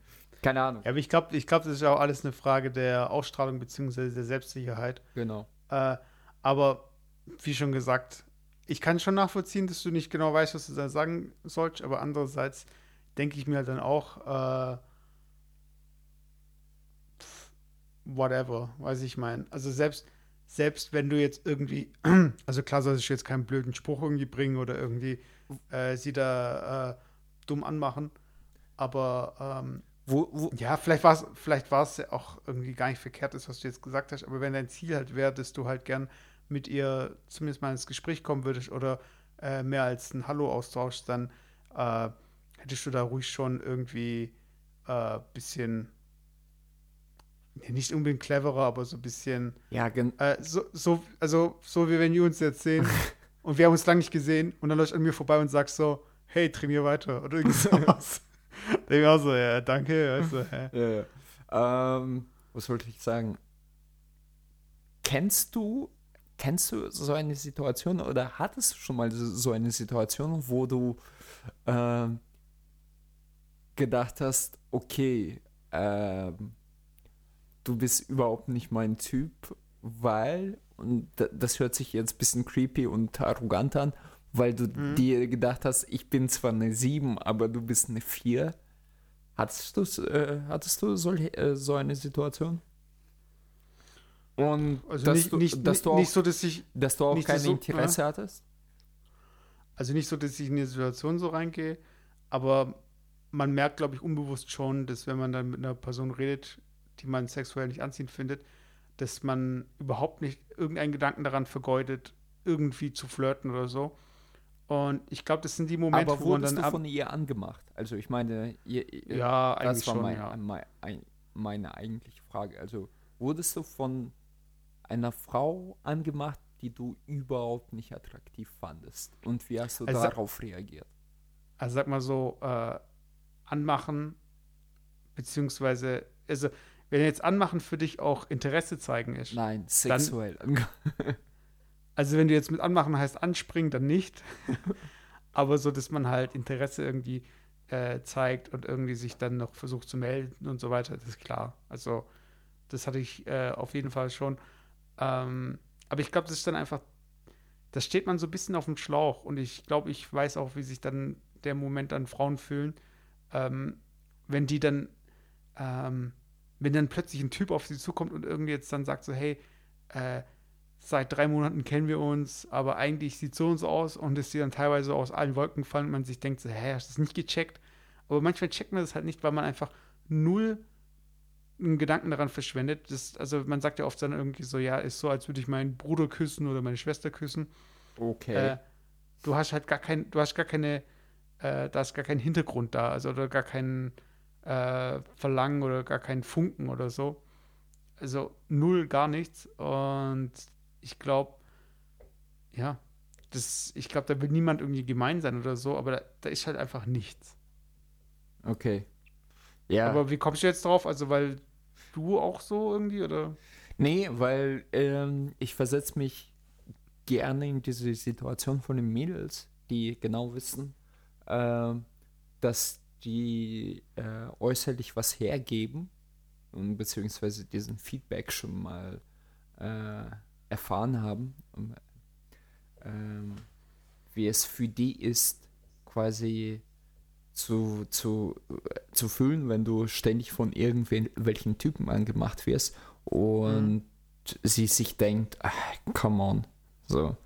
keine Ahnung. Ja, aber ich glaube, ich glaub, das ist ja auch alles eine Frage der Ausstrahlung bzw. der Selbstsicherheit. Genau. Äh, aber wie schon gesagt, ich kann schon nachvollziehen, dass du nicht genau weißt, was du da sagen sollst, aber andererseits denke ich mir halt dann auch, äh, whatever, weiß ich mein. Also selbst, selbst wenn du jetzt irgendwie, also klar soll ich jetzt keinen blöden Spruch irgendwie bringen oder irgendwie äh, sie da äh, dumm anmachen, aber ähm, Wo, wo, ja, vielleicht war es vielleicht war's ja auch irgendwie gar nicht verkehrt, ist, was du jetzt gesagt hast, aber wenn dein Ziel halt wäre, dass du halt gern mit ihr zumindest mal ins Gespräch kommen würdest oder äh, mehr als ein Hallo austauschst, dann äh, hättest du da ruhig schon irgendwie ein äh, bisschen, nicht unbedingt cleverer, aber so ein bisschen, ja, gen äh, so, so, also so wie wenn wir uns jetzt sehen und wir haben uns lange nicht gesehen und dann läufst du an mir vorbei und sagst so, hey, trainier weiter oder irgend sowas. Ich auch so, ja, danke, also, hä? Ja, ja. Ähm, was wollte ich sagen? Kennst du, kennst du so eine Situation oder hattest du schon mal so eine Situation, wo du ähm, gedacht hast, okay, ähm, du bist überhaupt nicht mein Typ, weil, und da- das hört sich jetzt ein bisschen creepy und arrogant an, weil du Mhm. dir gedacht hast, ich bin zwar eine 7, aber du bist eine 4. Hattest, äh, hattest du solche, äh, so eine Situation? Und Also dass, nicht, du, nicht, dass, du auch, nicht so, dass ich, dass du auch kein so- Interesse hattest? also nicht so, dass ich in die Situation so reingehe, aber man merkt, glaube ich, unbewusst schon, dass wenn man dann mit einer Person redet, die man sexuell nicht anziehend findet, dass man überhaupt nicht irgendeinen Gedanken daran vergeudet, irgendwie zu flirten oder so. Und ich glaube, das sind die Momente, Aber wo man wurdest dann du ab, von ihr angemacht? Also ich meine, ihr, ihr, ja, das eigentlich war schon, mein, ja. mein, ein, meine eigentliche Frage. Also wurdest du von einer Frau angemacht, die du überhaupt nicht attraktiv fandest? Und wie hast du Also- darauf reagiert? Also sag mal so, äh, anmachen, beziehungsweise, also wenn jetzt anmachen für dich auch Interesse zeigen ist, Nein, sexuell. ange- Also wenn du jetzt mit anmachen heißt anspringen, dann nicht. Aber so, dass man halt Interesse irgendwie äh, zeigt und irgendwie sich dann noch versucht zu melden und so weiter, das ist klar. Also das hatte ich äh, auf jeden Fall schon. Ähm, aber ich glaube, das ist dann einfach, da steht man so ein bisschen auf dem Schlauch und ich glaube, ich weiß auch, wie sich dann der Moment an Frauen fühlen, ähm, wenn die dann, ähm, wenn dann plötzlich ein Typ auf sie zukommt und irgendwie jetzt dann sagt so, hey, äh, seit drei Monaten kennen wir uns, aber eigentlich sieht so und so aus und es sie dann teilweise aus allen Wolken fallen und man sich denkt, so, hä, hast du das nicht gecheckt? Aber manchmal checkt man das halt nicht, weil man einfach null einen Gedanken daran verschwendet. Das, also man sagt ja oft dann irgendwie so, ja, ist so, als würde ich meinen Bruder küssen oder meine Schwester küssen. Okay. Äh, du hast halt gar kein, du hast gar keine, äh, da ist gar kein Hintergrund da, also oder gar kein äh, Verlangen oder gar kein Funken oder so. Also null, gar nichts. Und ich glaube, ja, das, ich glaube, da will niemand irgendwie gemein sein oder so, aber da, da ist halt einfach nichts. okay. Ja. Aber wie kommst du jetzt drauf? Also, weil du auch so irgendwie oder? Nee, weil ähm, ich versetze mich gerne in diese Situation von den Mädels, die genau wissen, ähm, dass die äh, äußerlich was hergeben und beziehungsweise diesen Feedback schon mal äh, erfahren haben, ähm, wie es für die ist, quasi zu, zu, äh, zu fühlen, wenn du ständig von irgendwelchen Typen angemacht wirst und sie sich denkt, ah, come on, so,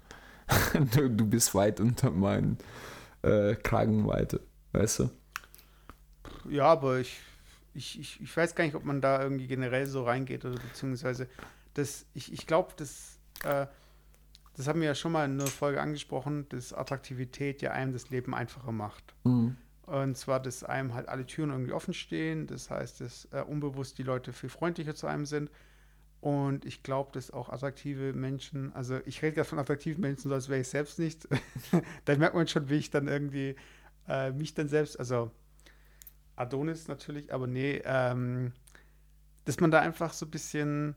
du, du bist weit unter meinen äh, Kragenweite, weißt du? Ja, aber ich, ich, ich, ich weiß gar nicht, ob man da irgendwie generell so reingeht oder beziehungsweise das, ich, ich glaube, das, äh, das haben wir ja schon mal in einer Folge angesprochen, dass Attraktivität ja einem das Leben einfacher macht. Mhm. Und zwar, dass einem halt alle Türen irgendwie offen stehen. Das heißt, dass äh, unbewusst die Leute viel freundlicher zu einem sind. Und ich glaube, dass auch attraktive Menschen, also ich rede gerade von attraktiven Menschen, so als wäre ich selbst nicht. da merkt man schon, wie ich dann irgendwie äh, mich dann selbst, also Adonis natürlich, aber nee, ähm, dass man da einfach so ein bisschen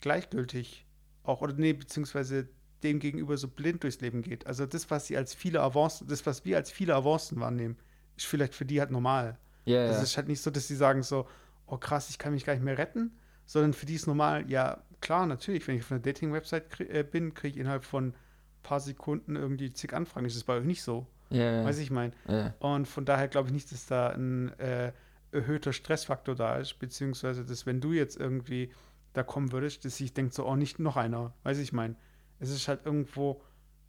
gleichgültig auch, oder nee, beziehungsweise dem gegenüber so blind durchs Leben geht. Also das, was sie als viele Avancen, das, was wir als viele Avancen wahrnehmen, ist vielleicht für die halt normal. Ja, Also es ist halt nicht so, dass sie sagen so, oh krass, ich kann mich gar nicht mehr retten, sondern für die ist normal, ja klar, natürlich, wenn ich auf einer Dating-Website krie- äh, bin, kriege ich innerhalb von ein paar Sekunden irgendwie zig Anfragen. Das ist bei euch nicht so. ja, ja. Weiß ich mein. Und von daher glaube ich nicht, dass da ein äh, erhöhter Stressfaktor da ist, beziehungsweise dass wenn du jetzt irgendwie da kommen würdest, dass ich denke so, oh, nicht noch einer. Weiß ich mein. Es ist halt irgendwo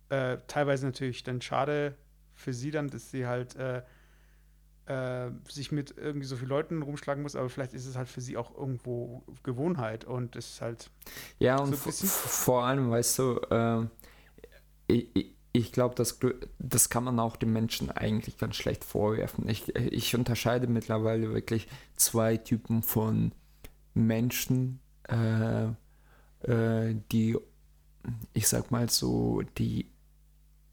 äh, teilweise natürlich dann schade für sie dann, dass sie halt äh, äh, sich mit irgendwie so vielen Leuten rumschlagen muss, aber vielleicht ist es halt für sie auch irgendwo Gewohnheit und es ist halt, Ja, und So bisschen- vor allem, weißt du, ähm, ich, ich, ich glaube, das, das kann man auch den Menschen eigentlich ganz schlecht vorwerfen. Ich, ich unterscheide mittlerweile wirklich zwei Typen von Menschen, äh, äh, die, ich sag mal so, die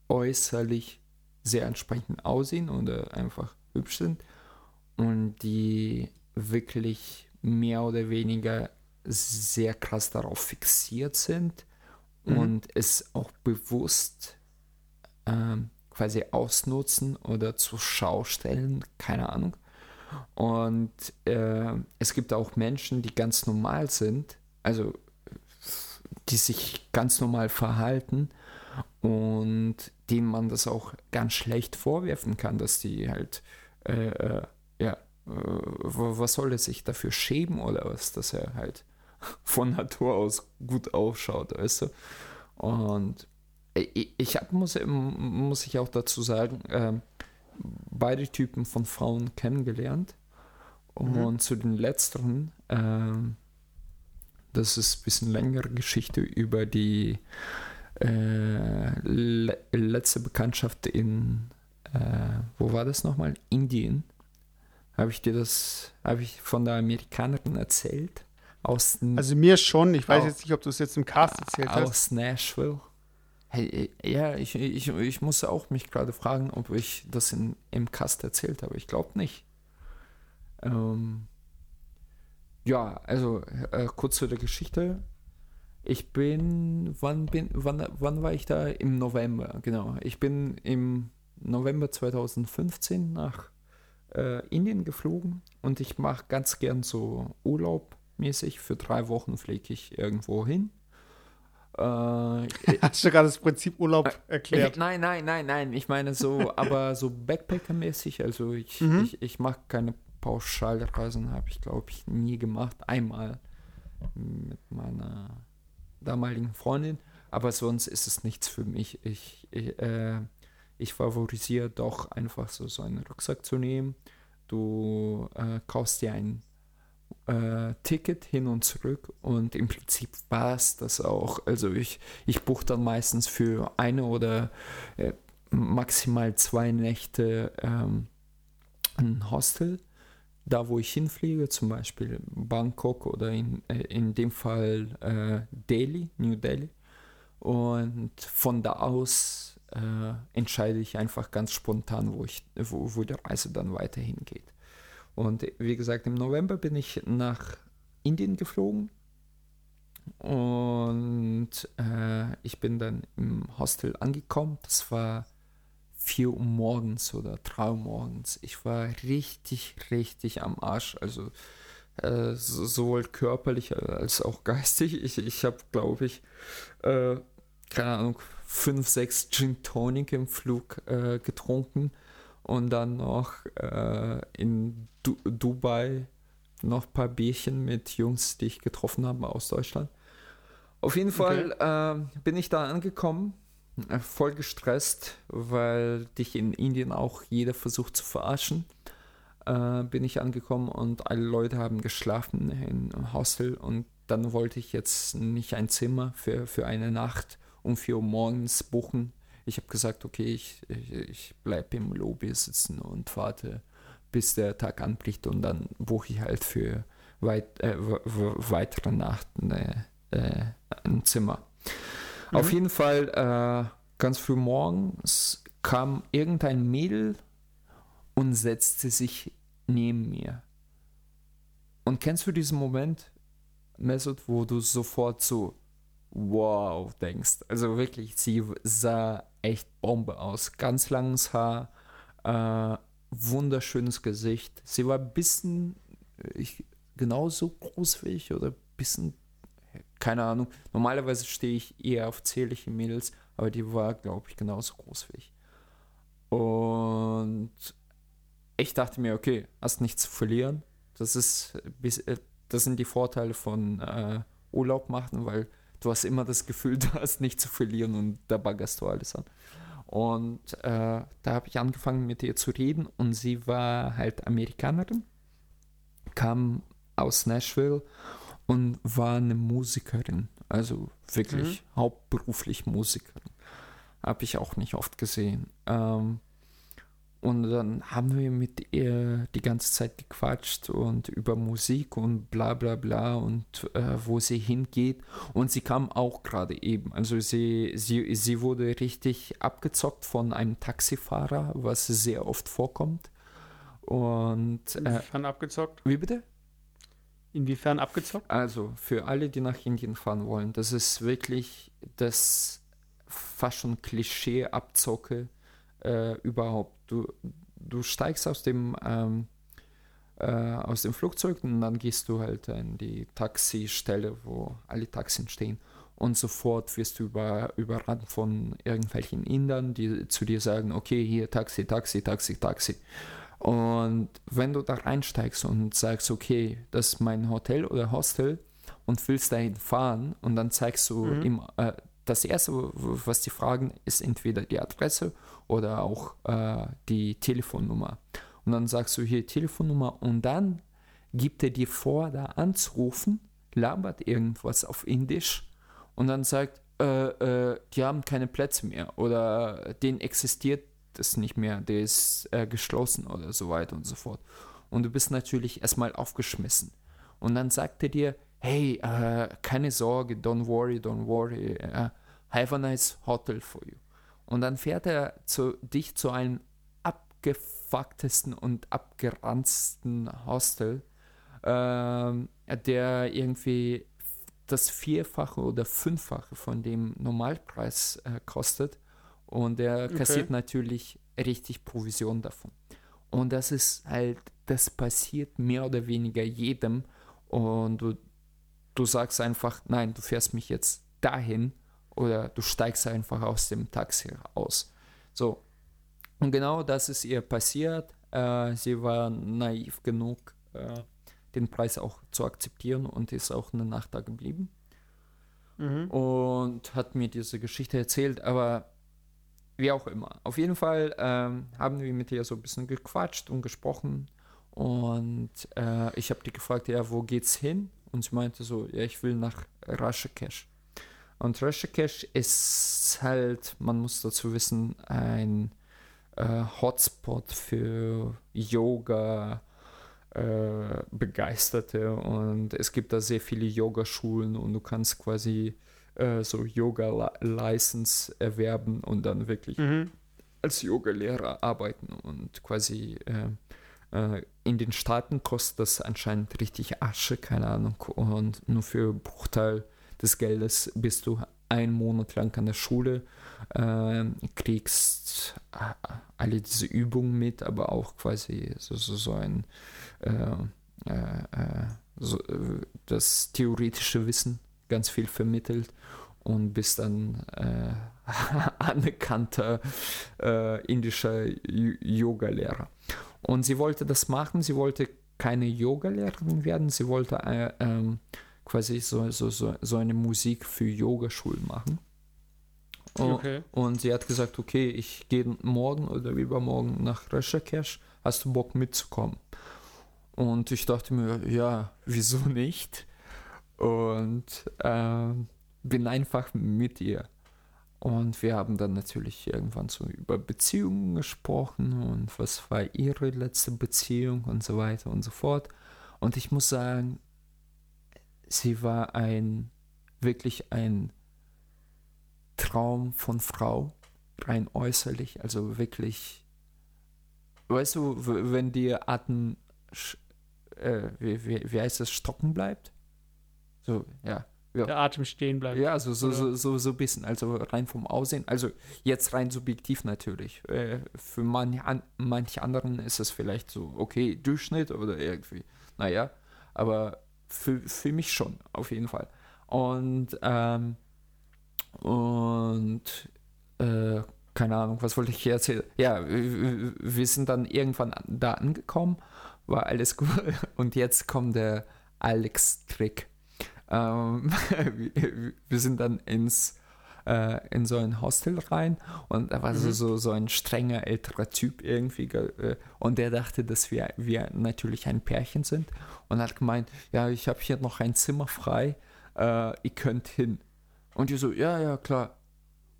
äußerlich sehr ansprechend aussehen oder einfach hübsch sind und die wirklich mehr oder weniger sehr krass darauf fixiert sind Mhm. und es auch bewusst ähm, quasi ausnutzen oder zur Schau stellen, keine Ahnung. Und äh, es gibt auch Menschen, die ganz normal sind, also die sich ganz normal verhalten und denen man das auch ganz schlecht vorwerfen kann, dass die halt, äh, äh, ja, äh, wa- was soll er sich dafür schämen oder was, dass er halt von Natur aus gut ausschaut, weißt du? Und ich, ich hab, muss, muss ich auch dazu sagen, ähm, beide Typen von Frauen kennengelernt. Und Mhm. zu den letzteren, ähm, das ist ein bisschen längere Geschichte über die äh, le letzte Bekanntschaft in, äh, wo war das nochmal? Indien. Habe ich dir das, habe ich von der Amerikanerin erzählt? Aus, also mir schon, ich weiß jetzt nicht, ob du es jetzt im Cast erzählt hast. aus Nashville. Äh, ja, ich, ich, ich muss auch mich gerade fragen, ob ich das in, im Cast erzählt habe. Ich glaube nicht. Ähm, ja, also äh, kurz zu der Geschichte. Ich bin, wann bin, wann, wann war ich da? Im November, genau. Ich bin im November 2015 nach äh, Indien geflogen und ich mache ganz gern so Urlaub mäßig. Für drei Wochen fliege ich irgendwo hin. Äh, Hast du gerade das Prinzip Urlaub erklärt? äh, Nein, nein, nein, nein. Ich meine so, aber so Backpacker-mäßig. Also ich, Mhm. ich, ich mache keine Pauschalreisen, habe ich glaube ich nie gemacht. Einmal mit meiner damaligen Freundin, aber sonst ist es nichts für mich. Ich, ich, äh, ich favorisiere doch einfach so, so einen Rucksack zu nehmen. Du äh, kaufst dir ein äh, Ticket hin und zurück und im Prinzip war es das auch. Also ich, ich buche dann meistens für eine oder äh, maximal zwei Nächte ähm, ein Hostel, da wo ich hinfliege, zum Beispiel Bangkok oder in, äh, in dem Fall äh, Delhi, New Delhi. Und von da aus äh, entscheide ich einfach ganz spontan, wo, ich, wo, wo die Reise dann weiterhin geht. Und wie gesagt, im November bin ich nach Indien geflogen und äh, ich bin dann im Hostel angekommen. Das war 4 Uhr morgens oder 3 Uhr morgens. Ich war richtig, richtig am Arsch. Also äh, so- sowohl körperlich als auch geistig. Ich, ich habe, glaube ich, äh, keine Ahnung, 5, 6 Gin Tonic im Flug äh, getrunken und dann noch äh, in du Dubai noch ein paar Bierchen mit Jungs, die ich getroffen habe aus Deutschland. Auf jeden Fall äh, bin ich da angekommen, äh, voll gestresst, weil dich in Indien auch jeder versucht zu verarschen. Äh, bin ich angekommen und alle Leute haben geschlafen im Hostel und dann wollte ich jetzt nicht ein Zimmer für, für eine Nacht um 4 Uhr morgens buchen. Ich habe gesagt, okay, ich, ich, ich bleibe im Lobby sitzen und warte, bis der Tag anbricht und dann buche ich halt für weit, äh, weitere Nacht eine, äh, ein Zimmer. Mhm. Auf jeden Fall, äh, ganz früh morgens kam irgendein Mädel und setzte sich neben mir. Und kennst du diesen Moment, Mesut, wo du sofort so, wow denkst. Also wirklich, sie sah echt Bombe aus. Ganz langes Haar, äh, wunderschönes Gesicht. Sie war ein bisschen ich, genauso groß wie ich oder ein bisschen, keine Ahnung. Normalerweise stehe ich eher auf zählige Mädels, aber die war, glaube ich, genauso groß wie ich. Und ich dachte mir, okay, hast nichts zu verlieren. Das ist, äh, das sind die Vorteile von äh, Urlaub machen, weil du hast immer das Gefühl, du hast nichts zu verlieren und da baggerst du alles an. Und äh, da habe ich angefangen mit ihr zu reden und sie war halt Amerikanerin, kam aus Nashville und war eine Musikerin, also wirklich mhm. hauptberuflich Musikerin. Habe ich auch nicht oft gesehen. Ähm, und dann haben wir mit ihr die ganze Zeit gequatscht und über Musik und bla bla bla und äh, wo sie hingeht. Und sie kam auch gerade eben. Also sie, sie, sie wurde richtig abgezockt von einem Taxifahrer, was sehr oft vorkommt. Und äh, inwiefern abgezockt? Wie bitte? Inwiefern abgezockt? Also für alle, die nach Indien fahren wollen, das ist wirklich das fast schon Klischee-Abzocke äh, überhaupt. Du, du steigst aus dem, ähm, äh, aus dem Flugzeug und dann gehst du halt in die Taxistelle, wo alle Taxen stehen. Und sofort wirst du über, überrannt von irgendwelchen Indern, die zu dir sagen, okay, hier Taxi, Taxi, Taxi, Taxi. Und wenn du da reinsteigst und sagst, okay, das ist mein Hotel oder Hostel und willst dahin fahren und dann zeigst du mhm. ihm, äh, das Erste, was die fragen, ist entweder die Adresse oder auch äh, die Telefonnummer. Und dann sagst du hier Telefonnummer und dann gibt er dir vor, da anzurufen, labert irgendwas auf Indisch und dann sagt, äh, äh, die haben keine Plätze mehr oder den existiert es nicht mehr, der ist äh, geschlossen oder so weiter und so fort. Und du bist natürlich erstmal aufgeschmissen. Und dann sagt er dir, hey, uh, keine Sorge, don't worry, don't worry, uh, have a nice hotel for you. Und dann fährt er zu, dich zu einem abgefucktesten und abgeranzten Hostel, äh, der irgendwie das Vierfache oder Fünffache von dem Normalpreis äh, kostet. Und er kassiert okay. natürlich richtig Provision davon. Und das ist halt, das passiert mehr oder weniger jedem. Und du, sagst einfach, nein, du fährst mich jetzt dahin oder du steigst einfach aus dem Taxi aus. So. Und genau das ist ihr passiert. Äh, sie war naiv genug, äh, den Preis auch zu akzeptieren und ist auch eine Nacht da geblieben. Mhm. Und hat mir diese Geschichte erzählt, aber wie auch immer. Auf jeden Fall ähm, haben wir mit ihr so ein bisschen gequatscht und gesprochen. Und äh, ich habe die gefragt, ja, wo geht's hin? Und sie meinte so, ja, ich will nach Rashikesh. Und Rashikesh ist halt, man muss dazu wissen, ein äh, Hotspot für Yoga. Äh, Begeisterte und es gibt da sehr viele Yogaschulen und du kannst quasi äh, so Yoga-License erwerben und dann wirklich mhm. als Yogalehrer arbeiten und quasi äh, äh, in den Staaten kostet das anscheinend richtig Asche, keine Ahnung, und nur für Bruchteil des Geldes bist du einen Monat lang an der Schule, äh, kriegst äh, alle diese Übungen mit, aber auch quasi so, so, so ein äh, äh, äh so, äh, das theoretische Wissen ganz viel vermittelt und bist dann anerkannter indischer Yoga-Lehrer. Und sie wollte das machen, sie wollte keine Yoga-Lehrerin werden, sie wollte ähm, quasi so, so, so, so eine Musik für Yogaschulen machen. Okay. Und sie hat gesagt, okay, ich gehe morgen oder übermorgen nach Rishikesh, hast du Bock mitzukommen? Und ich dachte mir, ja, wieso nicht? Und äh, bin einfach mit ihr. Und wir haben dann natürlich irgendwann so über Beziehungen gesprochen und was war ihre letzte Beziehung und so weiter und so fort. Und ich muss sagen, sie war ein, wirklich ein Traum von Frau, rein äußerlich, also wirklich, weißt du, wenn dir Atem, äh, wie, wie, wie heißt das, stocken bleibt? So, ja, Ja. der Atem stehen bleibt. Ja, so, so, so, so, so ein bisschen. Also rein vom Aussehen. Also jetzt rein subjektiv natürlich. Äh, für manch, an, manch anderen ist es vielleicht so, okay, Durchschnitt oder irgendwie. Naja, aber für, für mich schon, auf jeden Fall. Und, ähm, und, äh, keine Ahnung, was wollte ich hier erzählen? Ja, wir, wir sind dann irgendwann an- da angekommen, war alles gut. Und jetzt kommt der Alex-Trick. Ähm, wir, sind dann ins äh, in so ein Hostel rein und da war so, Mhm. so, so ein strenger älterer Typ irgendwie ge- äh, und der dachte, dass wir, wir natürlich ein Pärchen sind und hat gemeint, ja, ich habe hier noch ein Zimmer frei, äh, ihr könnt hin. Und die so, ja, ja, klar.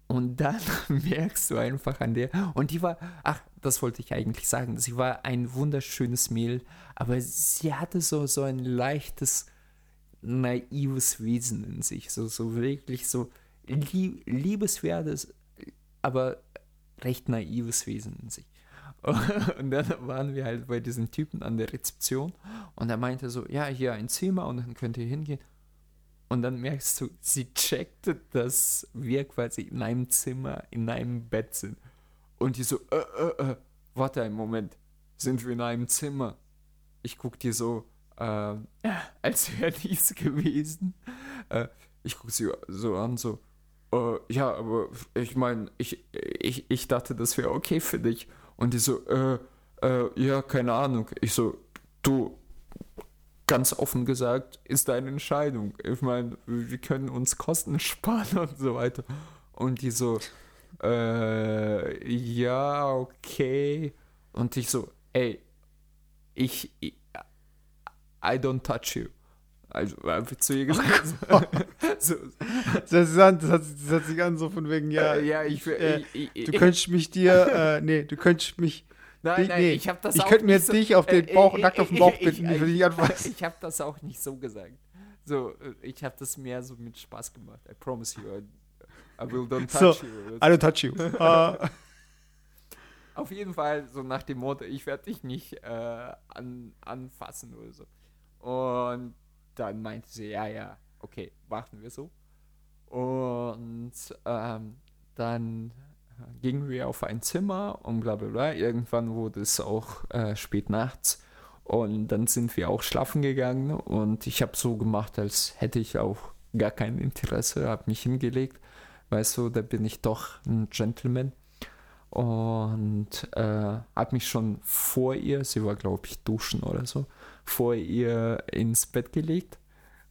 Und dann merkst du einfach an der, und die war, ach, das wollte ich eigentlich sagen, sie war ein wunderschönes Mädel, aber sie hatte so, so ein leichtes, naives Wesen in sich, so, so wirklich so lieb, liebeswertes, aber recht naives Wesen in sich. Und dann waren wir halt bei diesem Typen an der Rezeption und er meinte so, ja, hier ein Zimmer und dann könnt ihr hingehen. Und dann merkst du, sie checkte, dass wir quasi in einem Zimmer, in einem Bett sind. Und die so, äh, äh, äh, warte einen Moment, sind wir in einem Zimmer? Ich guck die so, äh, als wäre dies gewesen. Äh, ich guck sie so an, so, äh, ja, aber ich meine, ich, ich, ich dachte, das wäre okay für dich. Und die so, äh, äh, ja, keine Ahnung. Ich so, du, ganz offen gesagt, ist deine Entscheidung. Ich meine, wir können uns Kosten sparen und so weiter. Und die so, äh, ja, okay. Und ich so, ey, ich I don't touch you. Also einfach zu ihr gesagt. so, Das, an, das, hat, das hat sich an so von wegen, ja, äh, ja, ich, äh, ich, ich, du könntest mich dir, äh, nee, du könntest mich, Nein, dich- nein, nee, ich habe das ich könnte mir jetzt so, dich auf den äh, Bauch, äh, nackt auf den äh, Bauch bitten, ich- für dich anfassen. Ich habe das auch nicht so gesagt. So, äh, ich habe das mehr so mit Spaß gemacht. I promise you, I, I will don't So, touch you. oder I don't touch you. Äh, Auf jeden Fall so nach dem Motto, ich werde dich nicht äh, an, anfassen oder so. Und dann meinte sie, ja, ja, okay, machen wir so. Und ähm, dann gingen wir auf ein Zimmer und bla bla bla. Irgendwann wurde es auch äh, spät nachts. Und dann sind wir auch schlafen gegangen und ich habe so gemacht, als hätte ich auch gar kein Interesse, habe mich hingelegt. Weißt du, da bin ich doch ein Gentleman und äh, habe mich schon vor ihr, sie war glaube ich duschen oder so, vor ihr ins Bett gelegt.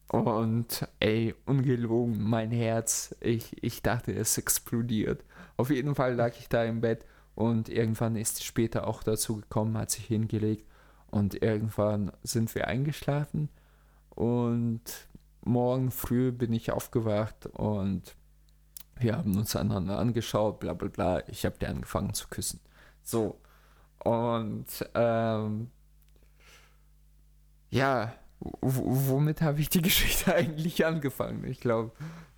Und ey, ungelogen, mein Herz, ich, ich dachte, es explodiert. Auf jeden Fall lag ich da im Bett und irgendwann ist sie später auch dazu gekommen, hat sich hingelegt und irgendwann sind wir eingeschlafen und morgen früh bin ich aufgewacht und wir haben uns einander angeschaut, bla bla bla. Ich habe die angefangen zu küssen. So. Und ähm, ja, womit habe ich die Geschichte eigentlich angefangen? Ich glaube,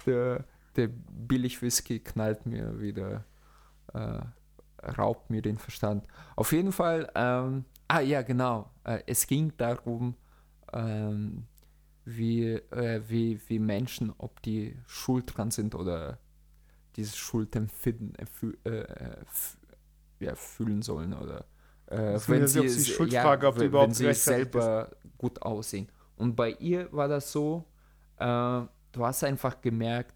der, der Billig-Whisky knallt mir wieder, äh, raubt mir den Verstand. Auf jeden Fall, ähm, ah ja, genau. Äh, es ging darum, ähm, wie, äh, wie, wie Menschen, ob die schuld dran sind oder dieses Schuldempfinden äh, äh, äh, ja, fühlen sollen oder äh, Das wenn sie, ja die es- Schuldfrage, ob wenn- überhaupt wenn sie gerechtfertigt ist. selber gut aussehen. Und bei ihr war das so, äh, du hast einfach gemerkt,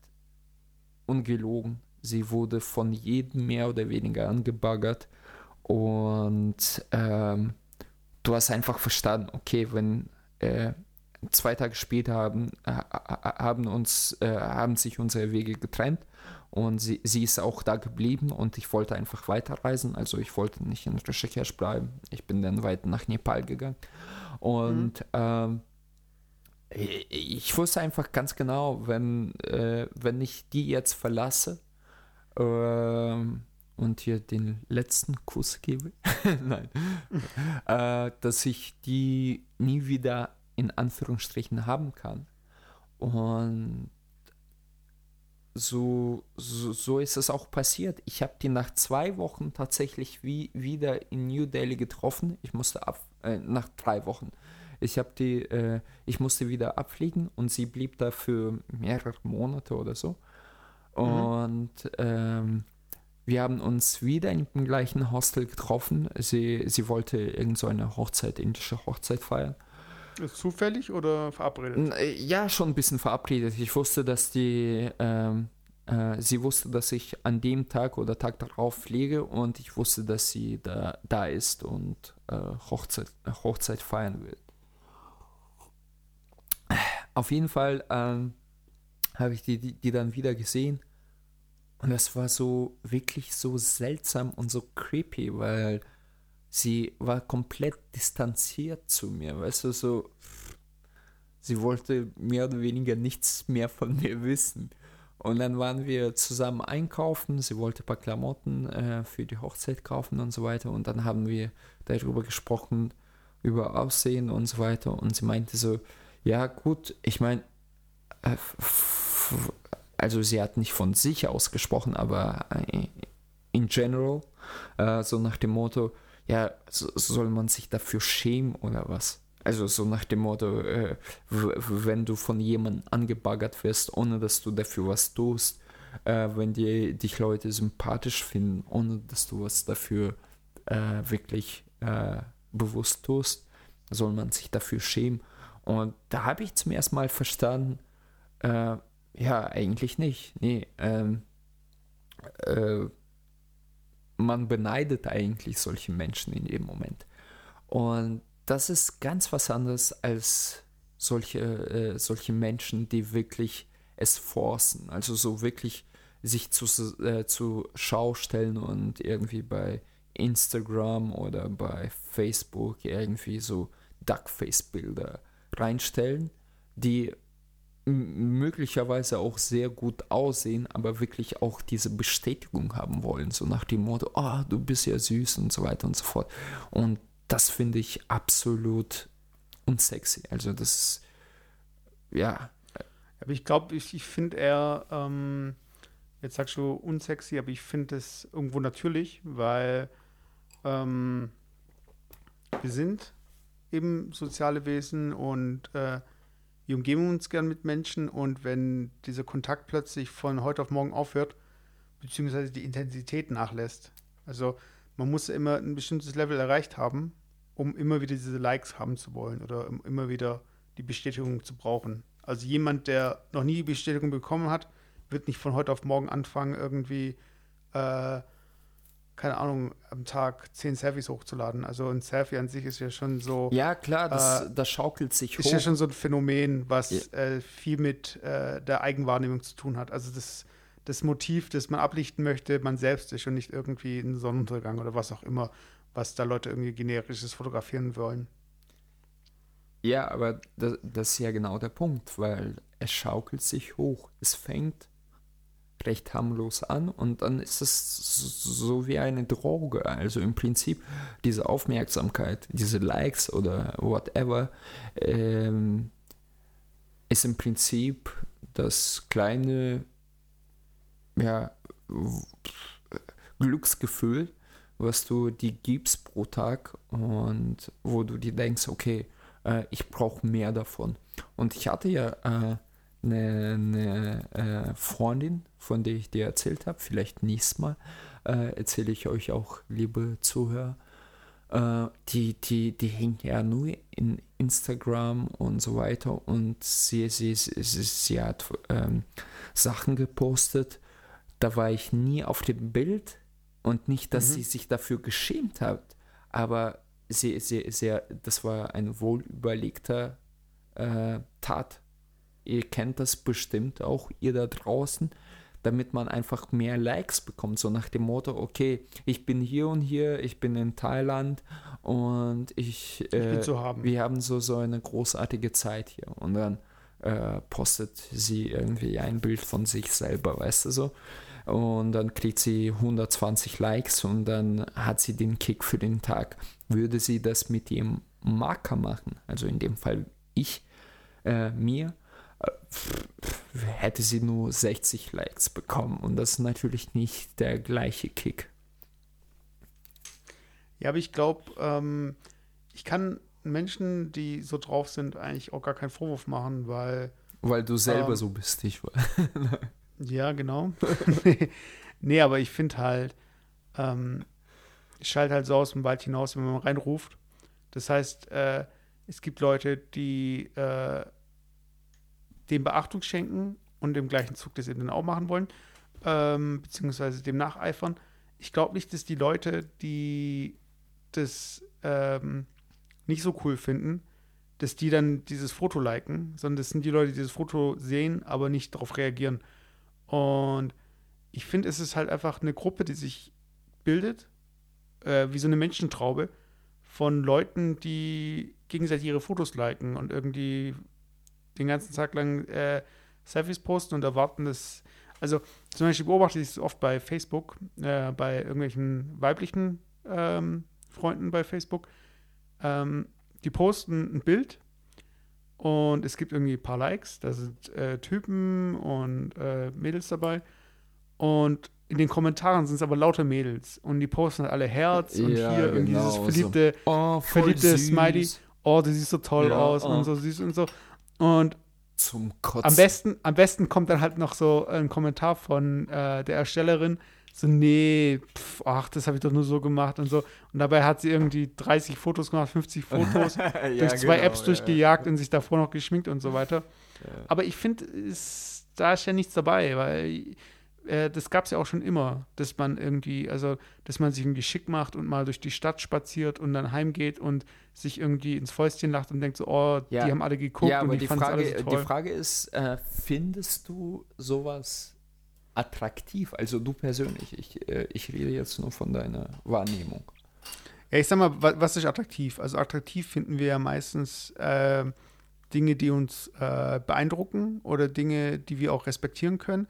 ungelogen, sie wurde von jedem mehr oder weniger angebaggert und ähm, du hast einfach verstanden, okay, wenn äh, zwei Tage später haben, haben uns, äh, haben sich unsere Wege getrennt und sie, sie ist auch da geblieben und ich wollte einfach weiterreisen, also ich wollte nicht in Rishikesh bleiben, ich bin dann weiter nach Nepal gegangen. Und ähm, ich- ich wusste einfach ganz genau, wenn, äh, wenn ich die jetzt verlasse ähm, und ihr den letzten Kuss gebe, nein, äh, dass ich die nie wieder in Anführungsstrichen haben kann. Und so, so, so ist es auch passiert. Ich habe die nach zwei Wochen tatsächlich wie, wieder in New Delhi getroffen. Ich musste ab, äh, nach drei Wochen. Ich habe die, äh, ich musste wieder abfliegen und sie blieb da für mehrere Monate oder so. Mhm. Und ähm, wir haben uns wieder in dem gleichen Hostel getroffen. Sie, sie wollte irgend so eine Hochzeit, indische Hochzeit feiern. Zufällig oder verabredet? Äh, ja, schon ein bisschen verabredet. Ich wusste, dass die, ähm, äh, sie wusste, dass ich an dem Tag oder Tag darauf fliege und ich wusste, dass sie da, da ist und äh, Hochzeit, Hochzeit feiern wird. Auf jeden Fall ähm, habe ich die, die, die dann wieder gesehen und das war so wirklich so seltsam und so creepy, weil sie war komplett distanziert zu mir, weißt du, so sie wollte mehr oder weniger nichts mehr von mir wissen. Und dann waren wir zusammen einkaufen, sie wollte ein paar Klamotten äh, für die Hochzeit kaufen und so weiter. Und dann haben wir darüber gesprochen, über Aussehen und so weiter. Und sie meinte so, ja gut, ich meine, äh, also sie hat nicht von sich aus gesprochen, aber äh, in general, äh, so nach dem Motto, ja, so, soll man sich dafür schämen oder was? Also so nach dem Motto, äh, wenn du von jemandem angebaggert wirst, ohne dass du dafür was tust, äh, wenn die, dich Leute sympathisch finden, ohne dass du was dafür äh, wirklich äh, bewusst tust, soll man sich dafür schämen. Und da habe ich zum ersten Mal verstanden, äh, ja, eigentlich nicht. Nee, ähm, äh, man beneidet eigentlich solche Menschen in dem Moment. Und das ist ganz was anderes als solche, äh, solche Menschen, die wirklich es forcen. Also so wirklich sich zu, äh, zu Schau stellen und irgendwie bei Instagram oder bei Facebook irgendwie so Duckface-Bilder reinstellen, die möglicherweise auch sehr gut aussehen, aber wirklich auch diese Bestätigung haben wollen, so nach dem Motto, ah, oh, du bist ja süß und so weiter und so fort. Und das finde ich absolut unsexy. Also das, ja. Aber ich glaube, ich, ich finde eher, ähm, jetzt sagst du unsexy, aber ich finde es irgendwo natürlich, weil ähm, wir sind eben soziale Wesen und äh, wir umgeben uns gern mit Menschen und wenn dieser Kontakt plötzlich von heute auf morgen aufhört, beziehungsweise die Intensität nachlässt. Also man muss immer ein bestimmtes Level erreicht haben, um immer wieder diese Likes haben zu wollen oder um immer wieder die Bestätigung zu brauchen. Also jemand, der noch nie die Bestätigung bekommen hat, wird nicht von heute auf morgen anfangen, irgendwie äh, keine Ahnung, am Tag zehn Selfies hochzuladen. Also ein Selfie an sich ist ja schon so. Ja, klar, das, äh, das schaukelt sich ist hoch. Ist ja schon so ein Phänomen, was ja. äh, viel mit äh, der Eigenwahrnehmung zu tun hat. Also das, das Motiv, das man ablichten möchte, man selbst ist und nicht irgendwie ein Sonnenuntergang oder was auch immer, was da Leute irgendwie generisches fotografieren wollen. Ja, aber das, das ist ja genau der Punkt, weil es schaukelt sich hoch. Es fängt recht harmlos an und dann ist es so wie eine Droge. Also im Prinzip diese Aufmerksamkeit, diese Likes oder whatever, ähm, ist im Prinzip das kleine ja, Glücksgefühl, was du dir gibst pro Tag und wo du dir denkst, okay, äh, ich brauche mehr davon. Und ich hatte ja äh, eine, eine äh, Freundin, von der ich dir erzählt habe. Vielleicht nächstes Mal äh, erzähle ich euch auch, liebe Zuhörer. Äh, die, die, die hängt ja nur in Instagram und so weiter und sie, sie, sie, sie hat ähm, Sachen gepostet. Da war ich nie auf dem Bild und nicht, dass mhm. sie sich dafür geschämt hat, aber sie, sie, sie, das war ein wohlüberlegter äh, Tat Ihr kennt das bestimmt auch, ihr da draußen, damit man einfach mehr Likes bekommt. So nach dem Motto, okay, ich bin hier und hier, ich bin in Thailand und ich, äh, ich haben. wir haben so, so eine großartige Zeit hier. Und dann äh, postet sie irgendwie ein Bild von sich selber, weißt du so. Und dann kriegt sie 120 Likes und dann hat sie den Kick für den Tag. Würde sie das mit ihrem Marker machen, also in dem Fall ich, äh, mir, hätte sie nur 60 Likes bekommen. Und das ist natürlich nicht der gleiche Kick. Ja, aber ich glaube, ähm, ich kann Menschen, die so drauf sind, eigentlich auch gar keinen Vorwurf machen, weil. Weil du selber Ähm, so bist, ich war. Ja, genau. nee, aber ich finde halt, ähm, ich schalte halt so aus dem Wald hinaus, wenn man reinruft. Das heißt, äh, es gibt Leute, die äh, dem Beachtung schenken und im gleichen Zug das eben dann auch machen wollen, ähm, beziehungsweise dem nacheifern. Ich glaube nicht, dass die Leute, die das ähm, nicht so cool finden, dass die dann dieses Foto liken, sondern das sind die Leute, die dieses Foto sehen, aber nicht darauf reagieren. Und ich finde, es ist halt einfach eine Gruppe, die sich bildet, äh, wie so eine Menschentraube von Leuten, die gegenseitig ihre Fotos liken und irgendwie den ganzen Tag lang äh, Selfies posten und erwarten, dass. Also zum Beispiel beobachte ich es oft bei Facebook, äh, bei irgendwelchen weiblichen ähm, Freunden bei Facebook. Ähm, die posten ein Bild und es gibt irgendwie ein paar Likes. Da sind äh, Typen und äh, Mädels dabei. Und in den Kommentaren sind es aber lauter Mädels. Und die posten halt alle Herz und Ja, hier irgendwie genau dieses so. verliebte, Oh, voll verliebte süß. Smiley. oh, du siehst so toll Ja, aus oh. und so süß und so. Und Zum Kotzen. am besten, am besten kommt dann halt noch so ein Kommentar von äh, der Erstellerin. So, nee, pf, ach, das habe ich doch nur so gemacht und so. Und dabei hat sie irgendwie 30 Fotos gemacht, 50 Fotos, ja, durch zwei genau, Apps ja, durchgejagt und sich davor noch geschminkt und so weiter. Ja. Aber ich finde, da ist ja nichts dabei, weil äh, das gab es ja auch schon immer, dass man irgendwie, also, dass man sich irgendwie schick macht und mal durch die Stadt spaziert und dann heimgeht und sich irgendwie ins Fäustchen lacht und denkt so, oh, Ja. die haben alle geguckt Ja, und die, die fanden alle so die toll. Frage ist, äh, findest du sowas attraktiv? Also du persönlich, ich, äh, ich rede jetzt nur von deiner Wahrnehmung. Ja, ich sag mal, wa- was ist attraktiv? Also attraktiv finden wir ja meistens äh, Dinge, die uns äh, beeindrucken oder Dinge, die wir auch respektieren können.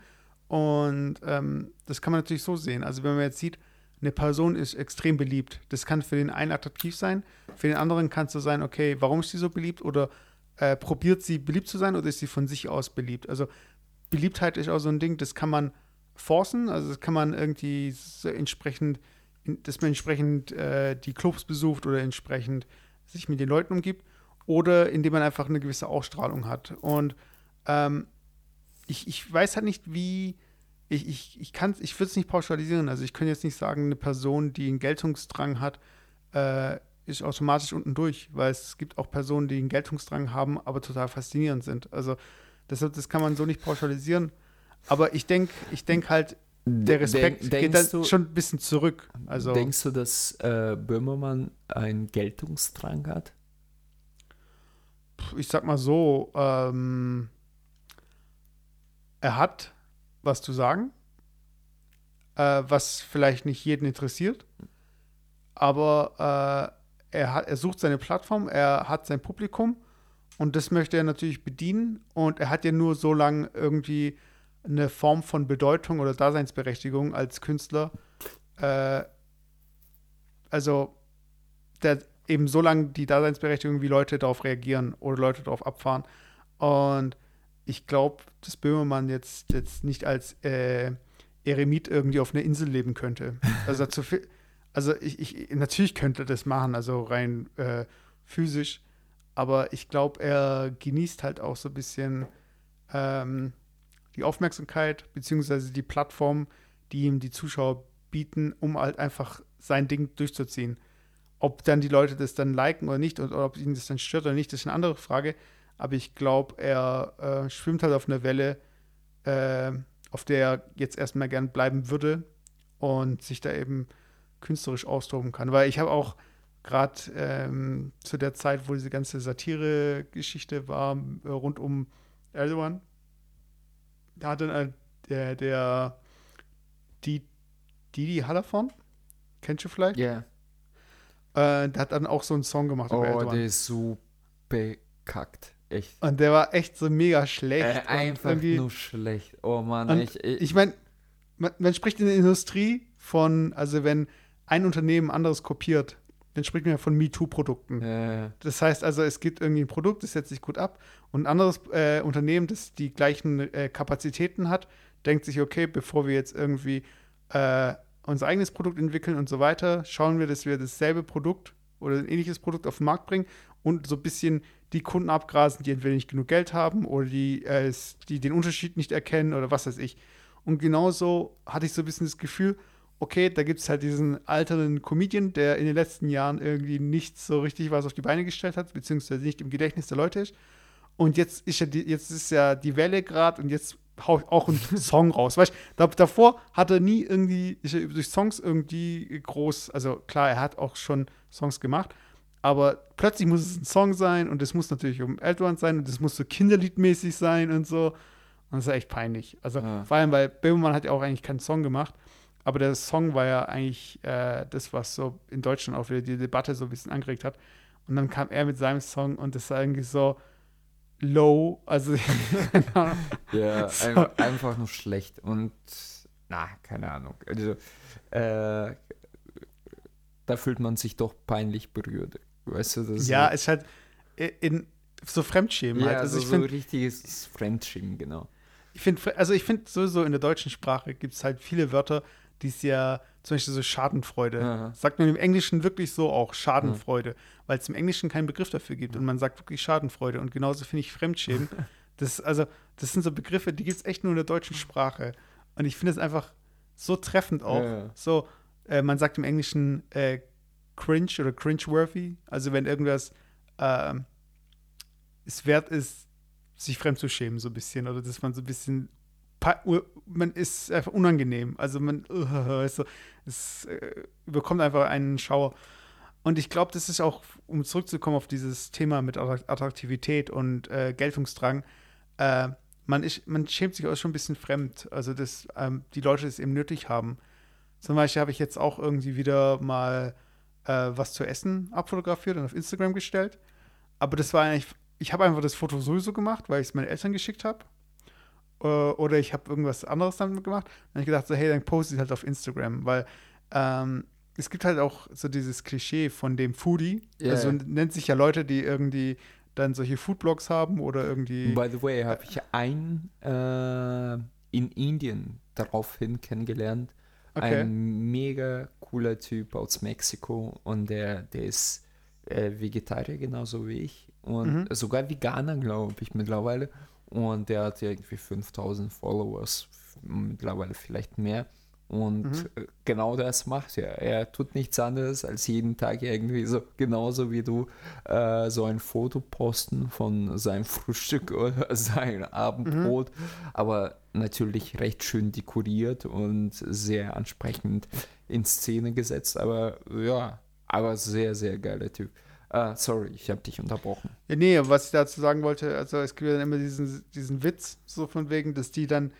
Und ähm, das kann man natürlich so sehen. Also wenn man jetzt sieht, eine Person ist extrem beliebt, das kann für den einen attraktiv sein, für den anderen kann es so sein, okay, warum ist sie so beliebt oder äh, probiert sie beliebt zu sein oder ist sie von sich aus beliebt? Also Beliebtheit ist auch so ein Ding, das kann man forcen, also das kann man irgendwie so entsprechend, dass man entsprechend äh, die Clubs besucht oder entsprechend sich mit den Leuten umgibt oder indem man einfach eine gewisse Ausstrahlung hat. Und ähm, ich, ich weiß halt nicht, wie, ich, ich, ich ich würde es nicht pauschalisieren. Also ich könnte jetzt nicht sagen, eine Person, die einen Geltungsdrang hat, äh, ist automatisch unten durch, weil es gibt auch Personen, die einen Geltungsdrang haben, aber total faszinierend sind. Also deshalb, das kann man so nicht pauschalisieren. Aber ich denke, ich denke halt, der Respekt Denk- geht dann du- schon ein bisschen zurück. Also Denkst du, dass äh, Böhmermann einen Geltungsdrang hat? ich sag mal so, ähm, er hat was zu sagen, äh, was vielleicht nicht jeden interessiert, aber äh, er, hat, er sucht seine Plattform, er hat sein Publikum und das möchte er natürlich bedienen und er hat ja nur so lange irgendwie eine Form von Bedeutung oder Daseinsberechtigung als Künstler. Äh, also der eben so lange die Daseinsberechtigung, wie Leute darauf reagieren oder Leute darauf abfahren. Und ich glaube, dass Böhmermann jetzt, jetzt nicht als äh, Eremit irgendwie auf einer Insel leben könnte. Also zu viel, also ich, ich natürlich könnte er das machen, also rein äh, physisch, aber ich glaube, er genießt halt auch so ein bisschen ähm, die Aufmerksamkeit beziehungsweise die Plattform, die ihm die Zuschauer bieten, um halt einfach sein Ding durchzuziehen. Ob dann die Leute das dann liken oder nicht und oder ob ihnen das dann stört oder nicht, das ist eine andere Frage. Aber ich glaube, er äh, schwimmt halt auf einer Welle, äh, auf der er jetzt erstmal gern bleiben würde und sich da eben künstlerisch austoben kann. Weil ich habe auch gerade ähm, zu der Zeit, wo diese ganze Satire-Geschichte war, äh, rund um Erdogan, da hat dann äh, der, der die, Didi Hallervon, kennst du vielleicht? Ja. Äh, der hat dann auch so einen Song gemacht Oh, der ist so bekackt. Echt. Und der war echt so mega schlecht. Äh, einfach nur schlecht. Oh Mann, ich, ich, Ich meine, man, man spricht in der Industrie von, also wenn ein Unternehmen anderes kopiert, dann spricht man ja von MeToo-Produkten. äh, Das heißt also, es gibt irgendwie ein Produkt, das setzt sich gut ab und ein anderes äh, Unternehmen, das die gleichen äh, Kapazitäten hat, denkt sich, okay, bevor wir jetzt irgendwie äh, unser eigenes Produkt entwickeln und so weiter, schauen wir, dass wir dasselbe Produkt oder ein ähnliches Produkt auf den Markt bringen und so ein bisschen die Kunden abgrasen, die entweder nicht genug Geld haben oder die, äh, die den Unterschied nicht erkennen oder was weiß ich. Und genauso hatte ich so ein bisschen das Gefühl, okay, da gibt es halt diesen alternden Comedian, der in den letzten Jahren irgendwie nicht so richtig was auf die Beine gestellt hat, beziehungsweise nicht im Gedächtnis der Leute ist. Und jetzt ist ja die, jetzt ist ja die Welle gerade und jetzt hau ich auch einen Song raus. Weißt du, davor hat er nie irgendwie, ist er durch Songs irgendwie groß, also klar, er hat auch schon Songs gemacht, aber plötzlich muss es ein Song sein und es muss natürlich um Eltern sein und es muss so kinderliedmäßig sein und so. Und das ist echt peinlich. Also ja. vor allem, weil Böhmermann hat ja auch eigentlich keinen Song gemacht, aber der Song war ja eigentlich äh, das, was so in Deutschland auch wieder die Debatte so ein bisschen angeregt hat. Und dann kam er mit seinem Song und das war irgendwie so, low. Also, ja, so. ein, einfach nur schlecht. Und, na, keine Ahnung. Also, äh, da fühlt man sich doch peinlich berührt. Weißt du, das Ja, es ist halt in so Fremdschämen ja, halt. Also, so, ich find, so richtiges Fremdschämen, genau. Ich finde, also ich finde sowieso in der deutschen Sprache gibt es halt viele Wörter, die es ja zum Beispiel so Schadenfreude. Aha. Sagt man im Englischen wirklich so auch Schadenfreude, weil es im Englischen keinen Begriff dafür gibt und man sagt wirklich Schadenfreude. Und genauso finde ich Fremdschämen. das, also, das sind so Begriffe, die gibt es echt nur in der deutschen Sprache. Und ich finde es einfach so treffend auch. Ja, ja. So, äh, man sagt im Englischen äh, cringe oder cringe-worthy. Also wenn irgendwas äh, es wert ist, sich fremd zu schämen, so ein bisschen. Oder dass man so ein bisschen man ist einfach unangenehm. Also man, uh, so, es äh, bekommt einfach einen Schauer. Und ich glaube, das ist auch, um zurückzukommen auf dieses Thema mit Attraktivität und äh, Geltungsdrang, äh, man, ist, man schämt sich auch schon ein bisschen fremd. Also, dass ähm, die Leute es eben nötig haben. Zum Beispiel habe ich jetzt auch irgendwie wieder mal äh, was zu essen abfotografiert und auf Instagram gestellt. Aber das war eigentlich, ich habe einfach das Foto sowieso gemacht, weil ich es meinen Eltern geschickt habe äh, oder ich habe irgendwas anderes damit gemacht. Dann habe ich gedacht, so, hey, dann poste ich halt auf Instagram, weil ähm, es gibt halt auch so dieses Klischee von dem Foodie. Yeah. Also nennt sich ja Leute, die irgendwie dann solche Foodblogs haben oder irgendwie. By the way, habe ich einen äh, in Indien daraufhin kennengelernt. Okay. Ein mega cooler Typ aus Mexiko und der, der ist äh, Vegetarier genauso wie ich und mhm. sogar Veganer, glaube ich, mittlerweile. Und der hat irgendwie 5000 Followers, mittlerweile vielleicht mehr. Und mhm. Äh, genau das macht er. Er tut nichts anderes als jeden Tag irgendwie so, genauso wie du, äh, so ein Foto posten von seinem Frühstück oder seinem Abendbrot. Mhm. Aber natürlich recht schön dekoriert und sehr ansprechend in Szene gesetzt. Aber ja, aber sehr, sehr geiler Typ. Uh, sorry, ich habe dich unterbrochen. Ja, nee, was ich dazu sagen wollte, also es gibt ja immer diesen, diesen Witz, so von wegen, dass die dann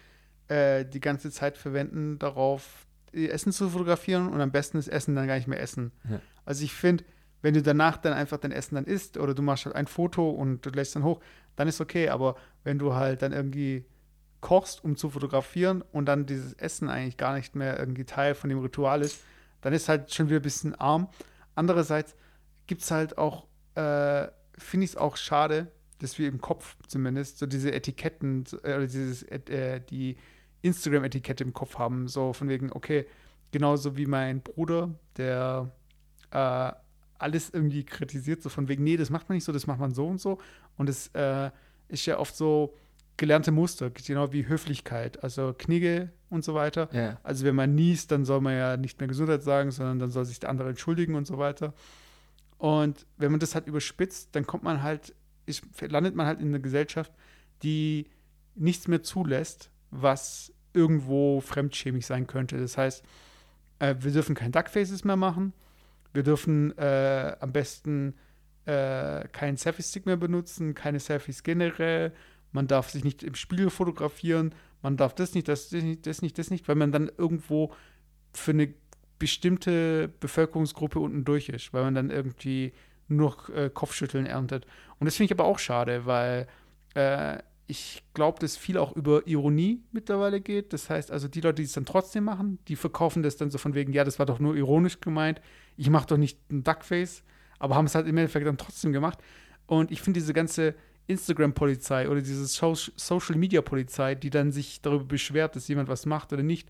äh, die ganze Zeit verwenden, darauf ihr Essen zu fotografieren und am besten das Essen dann gar nicht mehr essen. Ja. Also ich finde, wenn du danach dann einfach dein Essen dann isst oder du machst halt ein Foto und du lässt dann hoch, dann ist okay, aber wenn du halt dann irgendwie kochst, um zu fotografieren und dann dieses Essen eigentlich gar nicht mehr irgendwie Teil von dem Ritual ist, dann ist halt schon wieder ein bisschen arm. Andererseits gibt es halt auch, äh, finde ich es auch schade, dass wir im Kopf zumindest so diese Etiketten, äh, oder dieses, äh, die Instagram-Etikette im Kopf haben, so von wegen, okay, genauso wie mein Bruder, der äh, alles irgendwie kritisiert, so von wegen, nee, das macht man nicht so, das macht man so und so. Und es äh, ist ja oft so gelernte Muster, genau wie Höflichkeit, also Knigge und so weiter. Yeah. Also wenn man niest, dann soll man ja nicht mehr Gesundheit sagen, sondern dann soll sich der andere entschuldigen und so weiter. Und wenn man das halt überspitzt, dann kommt man halt, ist, landet man halt in einer Gesellschaft, die nichts mehr zulässt, was irgendwo fremdschämig sein könnte. Das heißt, äh, wir dürfen kein Duckfaces mehr machen. Wir dürfen äh, am besten äh, keinen Selfie-Stick mehr benutzen, keine Selfies generell. Man darf sich nicht im Spiegel fotografieren. Man darf das nicht, das, das nicht, das nicht, das nicht, weil man dann irgendwo für eine bestimmte Bevölkerungsgruppe unten durch ist, weil man dann irgendwie nur äh, Kopfschütteln erntet. Und das finde ich aber auch schade, weil äh, ich glaube, dass viel auch über Ironie mittlerweile geht. Das heißt also, die Leute, die es dann trotzdem machen, die verkaufen das dann so von wegen, ja, das war doch nur ironisch gemeint, ich mache doch nicht ein Duckface, aber haben es halt im Endeffekt dann trotzdem gemacht. Und ich finde diese ganze Instagram-Polizei oder diese so Social-Media-Polizei, die dann sich darüber beschwert, dass jemand was macht oder nicht,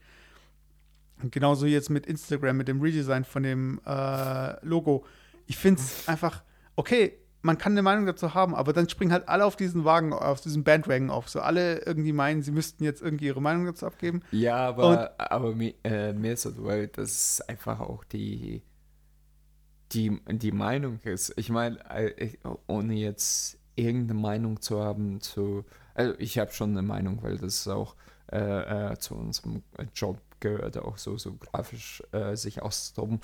und genauso jetzt mit Instagram, mit dem Redesign von dem äh, Logo. Ich finde es einfach, okay, man kann eine Meinung dazu haben, aber dann springen halt alle auf diesen Wagen, auf diesen Bandwagon auf. So alle irgendwie meinen, sie müssten jetzt irgendwie ihre Meinung dazu abgeben. Ja, aber, aber mir, äh, mir ist so, weil das einfach auch die, die, die Meinung ist. Ich meine, äh, ohne jetzt irgendeine Meinung zu haben zu, also ich habe schon eine Meinung, weil das auch äh, äh, zu unserem Job gehört, auch so, so grafisch äh, sich auszutoben.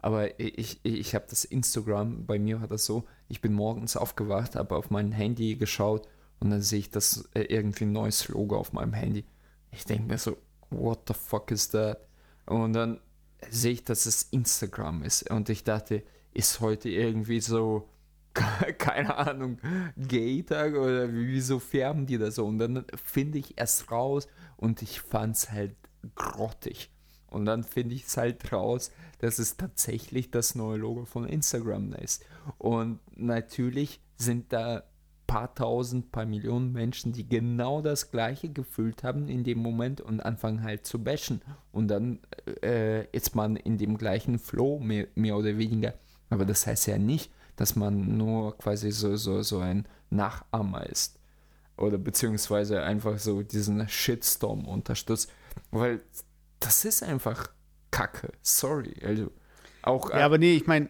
Aber ich, ich, habe das Instagram, bei mir war das so, ich bin morgens aufgewacht, habe auf mein Handy geschaut und dann sehe ich das äh, irgendwie ein neues Logo auf meinem Handy. Ich denke mir so, what the fuck is that? Und dann sehe ich, dass es Instagram ist. Und ich dachte, ist heute irgendwie so, keine Ahnung, Gay-Tag oder wieso färben die das so? Und dann finde ich erst raus und ich fand es halt grottig. Und dann finde ich es halt raus, dass es tatsächlich das neue Logo von Instagram ist. Und natürlich sind da paar tausend, paar Millionen Menschen, die genau das gleiche gefühlt haben in dem Moment und anfangen halt zu bashen. Und dann äh, ist man in dem gleichen Flow, mehr, mehr oder weniger. Aber das heißt ja nicht, dass man nur quasi so, so, so ein Nachahmer ist. Oder beziehungsweise einfach so diesen Shitstorm unterstützt. Weil das ist einfach Kacke. Sorry. Also auch. Ja, aber nee, ich meine,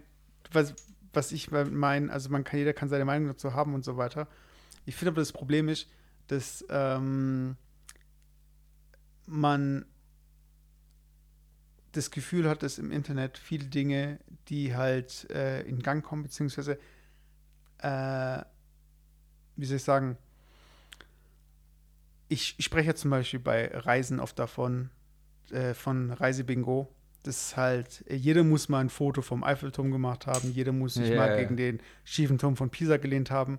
was, was ich meine, also man kann, jeder kann seine Meinung dazu haben und so weiter. Ich finde aber das Problem ist, dass ähm, man das Gefühl hat, dass im Internet viele Dinge, die halt äh, in Gang kommen, beziehungsweise, äh, wie soll ich sagen, ich, ich spreche ja zum Beispiel bei Reisen oft davon, äh, von Reisebingo. Das ist halt, jeder muss mal ein Foto vom Eiffelturm gemacht haben, jeder muss sich yeah. mal gegen den schiefen Turm von Pisa gelehnt haben.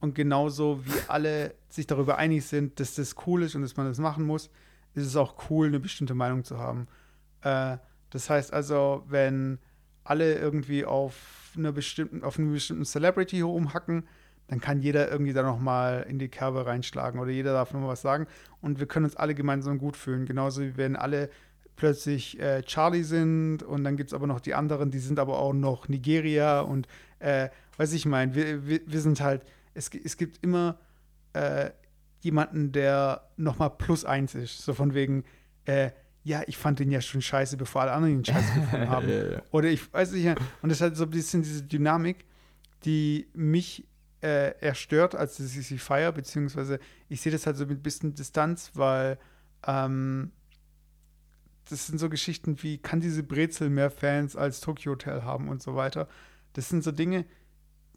Und genauso wie alle sich darüber einig sind, dass das cool ist und dass man das machen muss, ist es auch cool, eine bestimmte Meinung zu haben. Äh, das heißt also, wenn alle irgendwie auf, eine bestimmten, auf einen bestimmten Celebrity rumhacken, dann kann jeder irgendwie da nochmal in die Kerbe reinschlagen oder jeder darf nochmal was sagen und wir können uns alle gemeinsam gut fühlen. Genauso wie wenn alle plötzlich äh, Charlie sind und dann gibt es aber noch die anderen, die sind aber auch noch Nigeria und äh, weiß ich mein, wir, wir, wir, sind halt, es, es gibt immer äh, jemanden, der nochmal plus eins ist, so von wegen, äh, ja, ich fand den ja schon scheiße, bevor alle anderen ihn scheiße gefunden haben. Oder ich weiß nicht, und das ist halt so ein bisschen diese Dynamik, die mich äh, eher stört, als ich sie feiere, beziehungsweise ich sehe das halt so mit ein bisschen Distanz, weil ähm, das sind so Geschichten wie, kann diese Brezel mehr Fans als Tokyo Hotel haben und so weiter. Das sind so Dinge,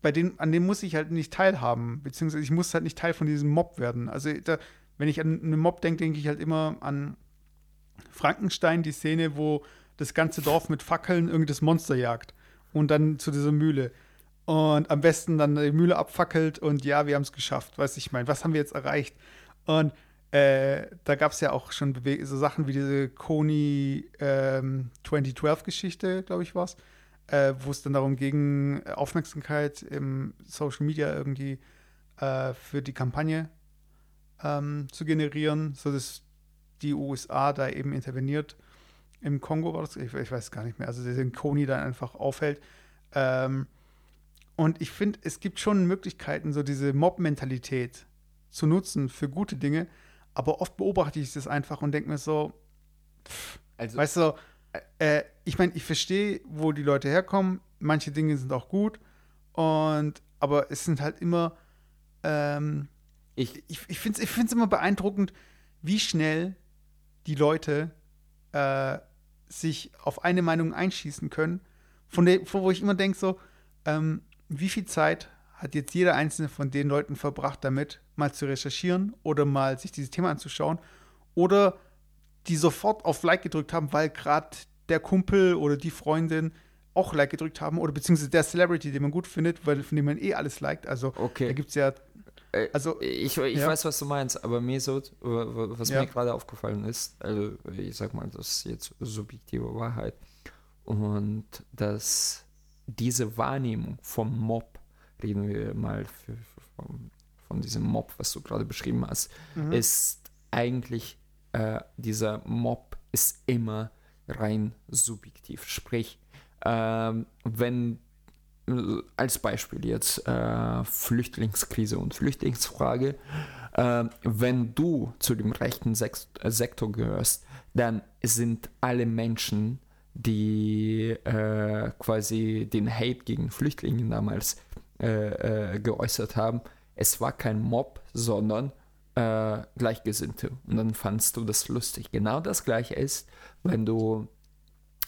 bei denen, an denen muss ich halt nicht teilhaben, beziehungsweise ich muss halt nicht Teil von diesem Mob werden. Also da, wenn ich an einen Mob denke, denke ich halt immer an Frankenstein, die Szene, wo das ganze Dorf mit Fackeln irgendein Monster jagt und dann zu dieser Mühle und am besten dann die Mühle abfackelt und ja, wir haben es geschafft, weiß ich mein, was haben wir jetzt erreicht? Und äh, da gab es ja auch schon so Sachen wie diese Kony ähm, 2012-Geschichte, glaube ich, war es, äh, wo es dann darum ging, Aufmerksamkeit im Social Media irgendwie äh, für die Kampagne ähm, zu generieren, sodass die USA da eben interveniert. Im Kongo war das, ich, ich weiß gar nicht mehr, also den Kony dann einfach aufhält. Ähm, und ich finde, es gibt schon Möglichkeiten, so diese Mob-Mentalität zu nutzen für gute Dinge. Aber oft beobachte ich das einfach und denke mir so, pff, also, weißt du, äh, ich meine, ich verstehe, wo die Leute herkommen. Manche Dinge sind auch gut. Und, aber es sind halt immer, ähm, ich, ich, ich finde es ich immer beeindruckend, wie schnell die Leute äh, sich auf eine Meinung einschießen können, von der, wo ich immer denke, so, ähm, wie viel Zeit hat jetzt jeder einzelne von den Leuten verbracht, damit mal zu recherchieren oder mal sich dieses Thema anzuschauen oder die sofort auf Like gedrückt haben, weil gerade der Kumpel oder die Freundin auch Like gedrückt haben oder beziehungsweise der Celebrity, den man gut findet, weil von dem man eh alles liked. Also okay. da gibt es ja äh, also, ich, ich ja. weiß, was du meinst, aber mir so, was ja. mir gerade aufgefallen ist, also ich sag mal, das ist jetzt subjektive Wahrheit. Und dass diese Wahrnehmung vom Mob, reden wir mal für, von, von, diesem Mob, was du gerade beschrieben hast, mhm. ist eigentlich, äh, dieser Mob ist immer rein subjektiv. Sprich, ähm, wenn als Beispiel jetzt äh, Flüchtlingskrise und Flüchtlingsfrage, äh, wenn du zu dem rechten Sekt Sektor gehörst, dann sind alle Menschen, die äh, quasi den Hate gegen Flüchtlinge damals äh, äh, geäußert haben, es war kein Mob, sondern äh, Gleichgesinnte. Und dann fandst du das lustig. Genau das gleiche ist, wenn du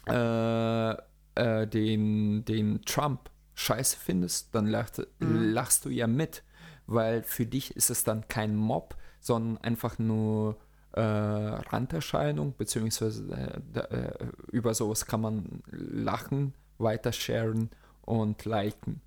den, den Trump scheiße findest, dann lachst, mhm. lachst du ja mit, weil für dich ist es dann kein Mob, sondern einfach nur äh, Randerscheinung, beziehungsweise äh, äh, über sowas kann man lachen, weiter sharen und liken.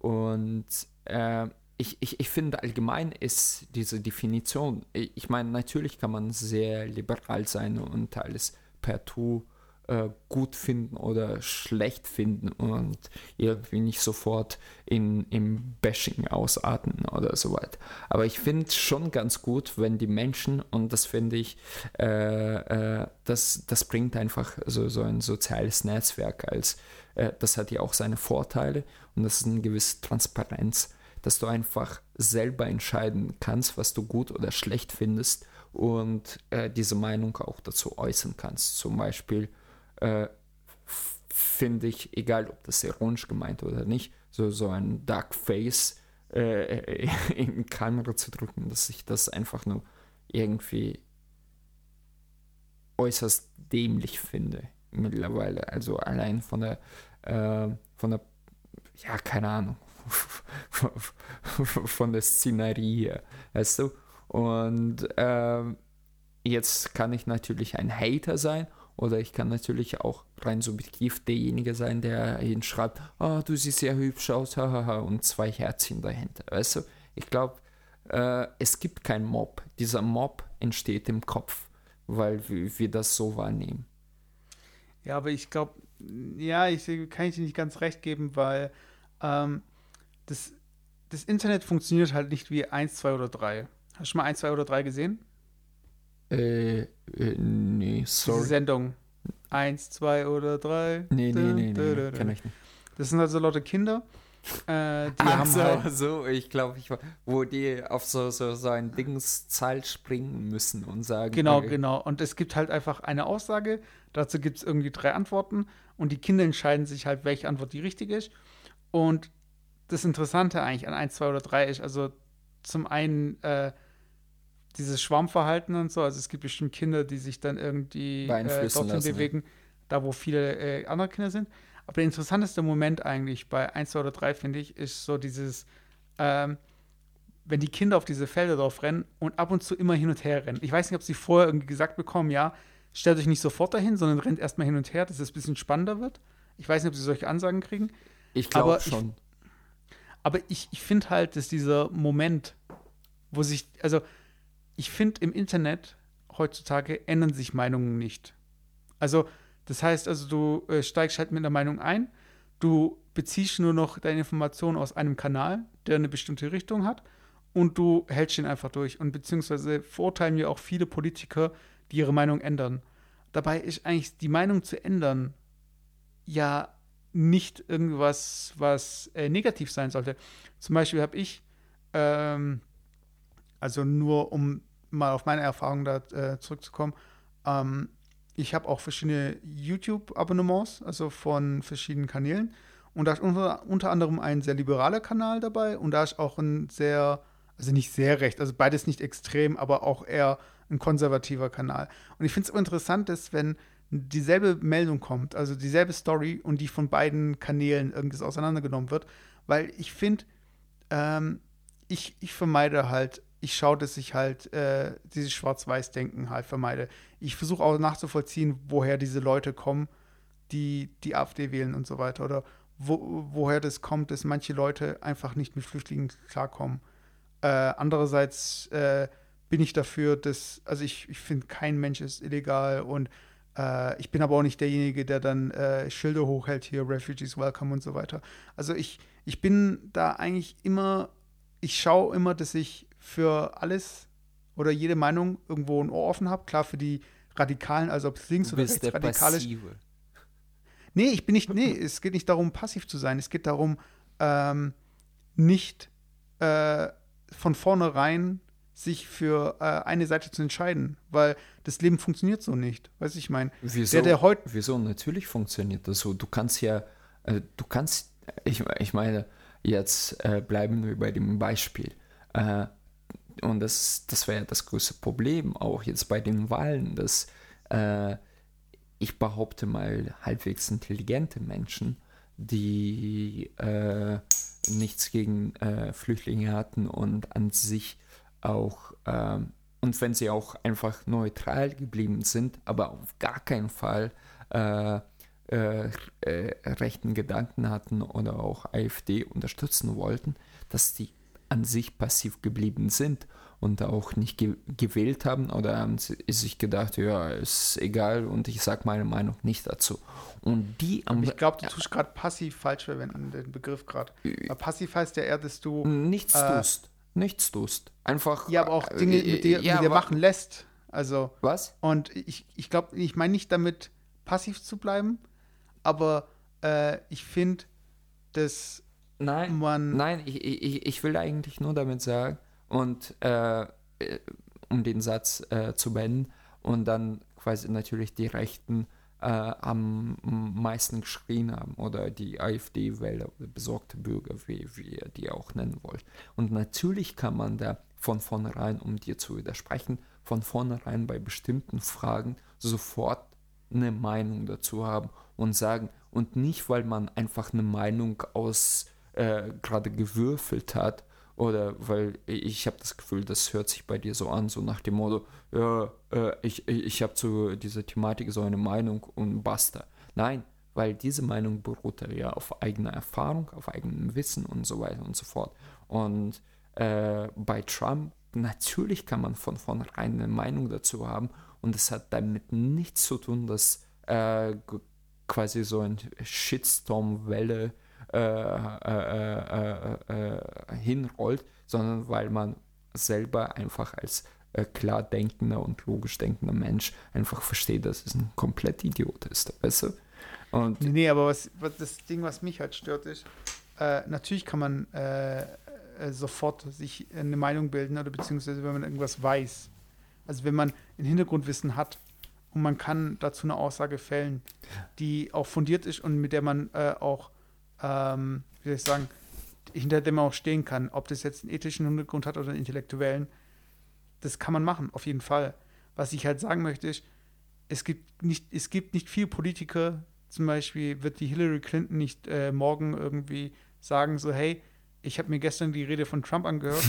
Und äh, ich, ich, ich finde allgemein ist diese Definition, ich meine, natürlich kann man sehr liberal sein und alles per Tu äh, gut finden oder schlecht finden und irgendwie nicht sofort in, im Bashing ausarten oder so weiter. Aber ich finde es schon ganz gut, wenn die Menschen, und das finde ich, äh, äh, das, das bringt einfach so, so ein soziales Netzwerk als, äh, das hat ja auch seine Vorteile und das ist eine gewisse Transparenz dass du einfach selber entscheiden kannst, was du gut oder schlecht findest und äh, diese Meinung auch dazu äußern kannst. Zum Beispiel, äh, finde ich, egal ob das ironisch gemeint oder nicht, so, so ein Dark Face äh, in die Kamera zu drücken, dass ich das einfach nur irgendwie äußerst dämlich finde mittlerweile. Also allein von der, äh, von der, ja, keine Ahnung, von der Szenerie her, weißt du? Und ähm, jetzt kann ich natürlich ein Hater sein oder ich kann natürlich auch rein subjektiv derjenige sein, der hinschreibt, oh, du siehst sehr hübsch aus, hahaha, und zwei Herzchen dahinter. Weißt du, ich glaube, äh, es gibt keinen Mob. Dieser Mob entsteht im Kopf, weil wir, wir das so wahrnehmen. Ja, aber ich glaube, ja, ich kann ich dir nicht ganz recht geben, weil ähm, das, das Internet funktioniert halt nicht wie 1, 2 oder 3. Hast du schon mal 1, 2 oder 3 gesehen? Äh, äh, nee, sorry. Diese Sendung. Eins, zwei oder drei. Nee, nee, nee, nee, kenn ich nicht. Das sind also Leute Kinder. Äh, die Ach haben so, halt, so, ich glaube, ich war, wo die auf so, so, so ein Dingszahl springen müssen und sagen. Genau, okay. genau. Und es gibt halt einfach eine Aussage, dazu gibt es irgendwie drei Antworten und die Kinder entscheiden sich halt, welche Antwort die richtig ist. Und das Interessante eigentlich an 1, 2 oder 3 ist, also zum einen, äh, dieses Schwarmverhalten und so. Also es gibt bestimmt Kinder, die sich dann irgendwie äh, dorthin lassen, bewegen, ja. da wo viele äh, andere Kinder sind. Aber der interessanteste Moment eigentlich bei 1, 2 oder 3, finde ich, ist so dieses, ähm, wenn die Kinder auf diese Felder drauf rennen und ab und zu immer hin und her rennen. Ich weiß nicht, ob sie vorher irgendwie gesagt bekommen, ja, stellt euch nicht sofort dahin, sondern rennt erstmal hin und her, dass es ein bisschen spannender wird. Ich weiß nicht, ob sie solche Ansagen kriegen. Ich glaube schon. Ich, aber ich, ich finde halt, dass dieser Moment, wo sich, also ich finde, im Internet heutzutage ändern sich Meinungen nicht. Also, das heißt also, du äh, steigst halt mit einer Meinung ein, du beziehst nur noch deine Informationen aus einem Kanal, der eine bestimmte Richtung hat, und du hältst ihn einfach durch. Und beziehungsweise verurteilen wir auch viele Politiker, die ihre Meinung ändern. Dabei ist eigentlich die Meinung zu ändern ja nicht irgendwas, was äh, negativ sein sollte. Zum Beispiel habe ich, ähm, also nur um mal auf meine Erfahrung da äh, zurückzukommen, ähm, ich habe auch verschiedene YouTube-Abonnements, also von verschiedenen Kanälen. Und da ist unter, unter anderem ein sehr liberaler Kanal dabei und da ist auch ein sehr, also nicht sehr recht, also beides nicht extrem, aber auch eher ein konservativer Kanal. Und ich finde es interessant, dass wenn dieselbe Meldung kommt, also dieselbe Story und die von beiden Kanälen irgendwas auseinandergenommen wird, weil ich finde, ähm, ich, ich vermeide halt ich schaue, dass ich halt äh, dieses Schwarz-Weiß-Denken halt vermeide. Ich versuche auch nachzuvollziehen, woher diese Leute kommen, die die AfD wählen und so weiter. Oder wo, woher das kommt, dass manche Leute einfach nicht mit Flüchtlingen klarkommen. Äh, andererseits äh, bin ich dafür, dass, also ich, ich finde, kein Mensch ist illegal und äh, ich bin aber auch nicht derjenige, der dann äh, Schilder hochhält, hier Refugees Welcome und so weiter. Also ich, ich bin da eigentlich immer, ich schaue immer, dass ich für alles oder jede Meinung irgendwo ein Ohr offen habe. Klar, für die Radikalen, also ob es links oder rechts radikal ist. Nee, ich bin nicht, nee, es geht nicht darum, passiv zu sein. Es geht darum, ähm, nicht äh, von vornherein sich für äh, eine Seite zu entscheiden, weil das Leben funktioniert so nicht. Weißt du, ich meine, Wieso, der, der heute. wieso? Natürlich funktioniert das so. Du kannst ja, äh, du kannst, ich, ich meine, jetzt äh, bleiben wir bei dem Beispiel. Und das, das wäre ja das größte Problem auch jetzt bei den Wahlen, dass äh, ich behaupte mal halbwegs intelligente Menschen, die äh, nichts gegen äh, Flüchtlinge hatten und an sich auch, ähm, und wenn sie auch einfach neutral geblieben sind, aber auf gar keinen Fall äh, äh, äh, rechten Gedanken hatten oder auch AfD unterstützen wollten, dass die an sich passiv geblieben sind und auch nicht ge gewählt haben oder haben sich gedacht, ja, ist egal und ich sage meine Meinung nicht dazu. Und die am Ich glaube, du tust gerade passiv falsch verwenden, den Begriff gerade. Passiv heißt ja eher, dass du nichts äh, tust. Nichts tust. Einfach. Ja, aber auch äh, Dinge mit dir, ja, mit dir machen lässt. Also. Was? Und ich, ich glaube, ich meine nicht damit, passiv zu bleiben, aber äh, ich finde, dass nein, man. Nein, ich, ich, ich will eigentlich nur damit sagen, und äh, um den Satz äh, zu beenden und dann quasi natürlich die Rechten äh, am meisten geschrien haben oder die AfD-Wähler oder besorgte Bürger, wie, wie ihr die auch nennen wollt. Und natürlich kann man da von vornherein, um dir zu widersprechen, von vornherein bei bestimmten Fragen sofort eine Meinung dazu haben und sagen, und nicht, weil man einfach eine Meinung aus äh, gerade gewürfelt hat, oder weil ich habe das Gefühl, das hört sich bei dir so an, so nach dem Motto, ja, äh, ich, ich habe zu dieser Thematik so eine Meinung und basta. Nein, weil diese Meinung beruht ja auf eigener Erfahrung, auf eigenem Wissen und so weiter und so fort. Und äh, bei Trump, natürlich kann man von vornherein eine Meinung dazu haben und es hat damit nichts zu tun, dass äh, quasi so ein Shitstorm-Welle hinrollt, sondern weil man selber einfach als klar denkender und logisch denkender Mensch einfach versteht, dass es ein komplett Idiot ist, weißt du? Und nee, aber was, was, das Ding, was mich halt stört, ist, äh, natürlich kann man äh, sofort sich eine Meinung bilden oder beziehungsweise wenn man irgendwas weiß. Also wenn man ein Hintergrundwissen hat und man kann dazu eine Aussage fällen, die auch fundiert ist und mit der man äh, auch ähm, wie soll ich sagen, hinter dem man auch stehen kann. Ob das jetzt einen ethischen Hintergrund hat oder einen intellektuellen, das kann man machen, auf jeden Fall. Was ich halt sagen möchte, ist, es gibt nicht, es gibt nicht viele Politiker, zum Beispiel wird die Hillary Clinton nicht äh, morgen irgendwie sagen, so, hey, ich habe mir gestern die Rede von Trump angehört.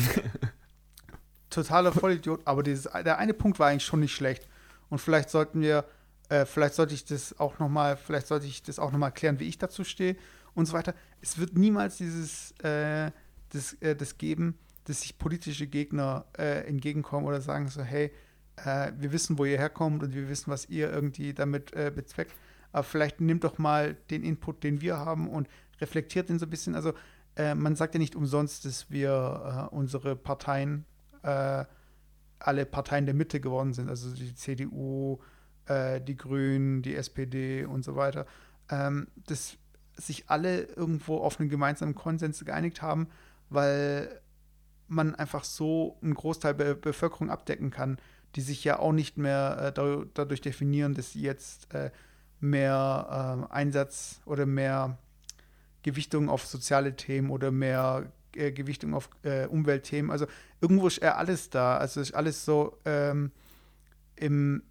Totaler Vollidiot, aber dieses, der eine Punkt war eigentlich schon nicht schlecht. Und vielleicht sollten wir, äh, vielleicht sollte ich das auch nochmal, vielleicht sollte ich das auch nochmal klären, wie ich dazu stehe und so weiter. Es wird niemals dieses äh, das, äh, das geben, dass sich politische Gegner äh, entgegenkommen oder sagen so, hey, äh, wir wissen, wo ihr herkommt und wir wissen, was ihr irgendwie damit äh, bezweckt. Aber vielleicht nehmt doch mal den Input, den wir haben und reflektiert den so ein bisschen. Also äh, man sagt ja nicht umsonst, dass wir unsere Parteien alle Parteien der Mitte geworden sind, also die CDU, die Grünen, die SPD und so weiter. Ähm, das sich alle irgendwo auf einen gemeinsamen Konsens geeinigt haben, weil man einfach so einen Großteil der Bevölkerung abdecken kann, die sich ja auch nicht mehr äh, dadurch definieren, dass sie jetzt äh, mehr äh, Einsatz oder mehr Gewichtung auf soziale Themen oder mehr äh, Gewichtung auf äh, Umweltthemen. Also irgendwo ist eher alles da. Also ist alles so ähm, im.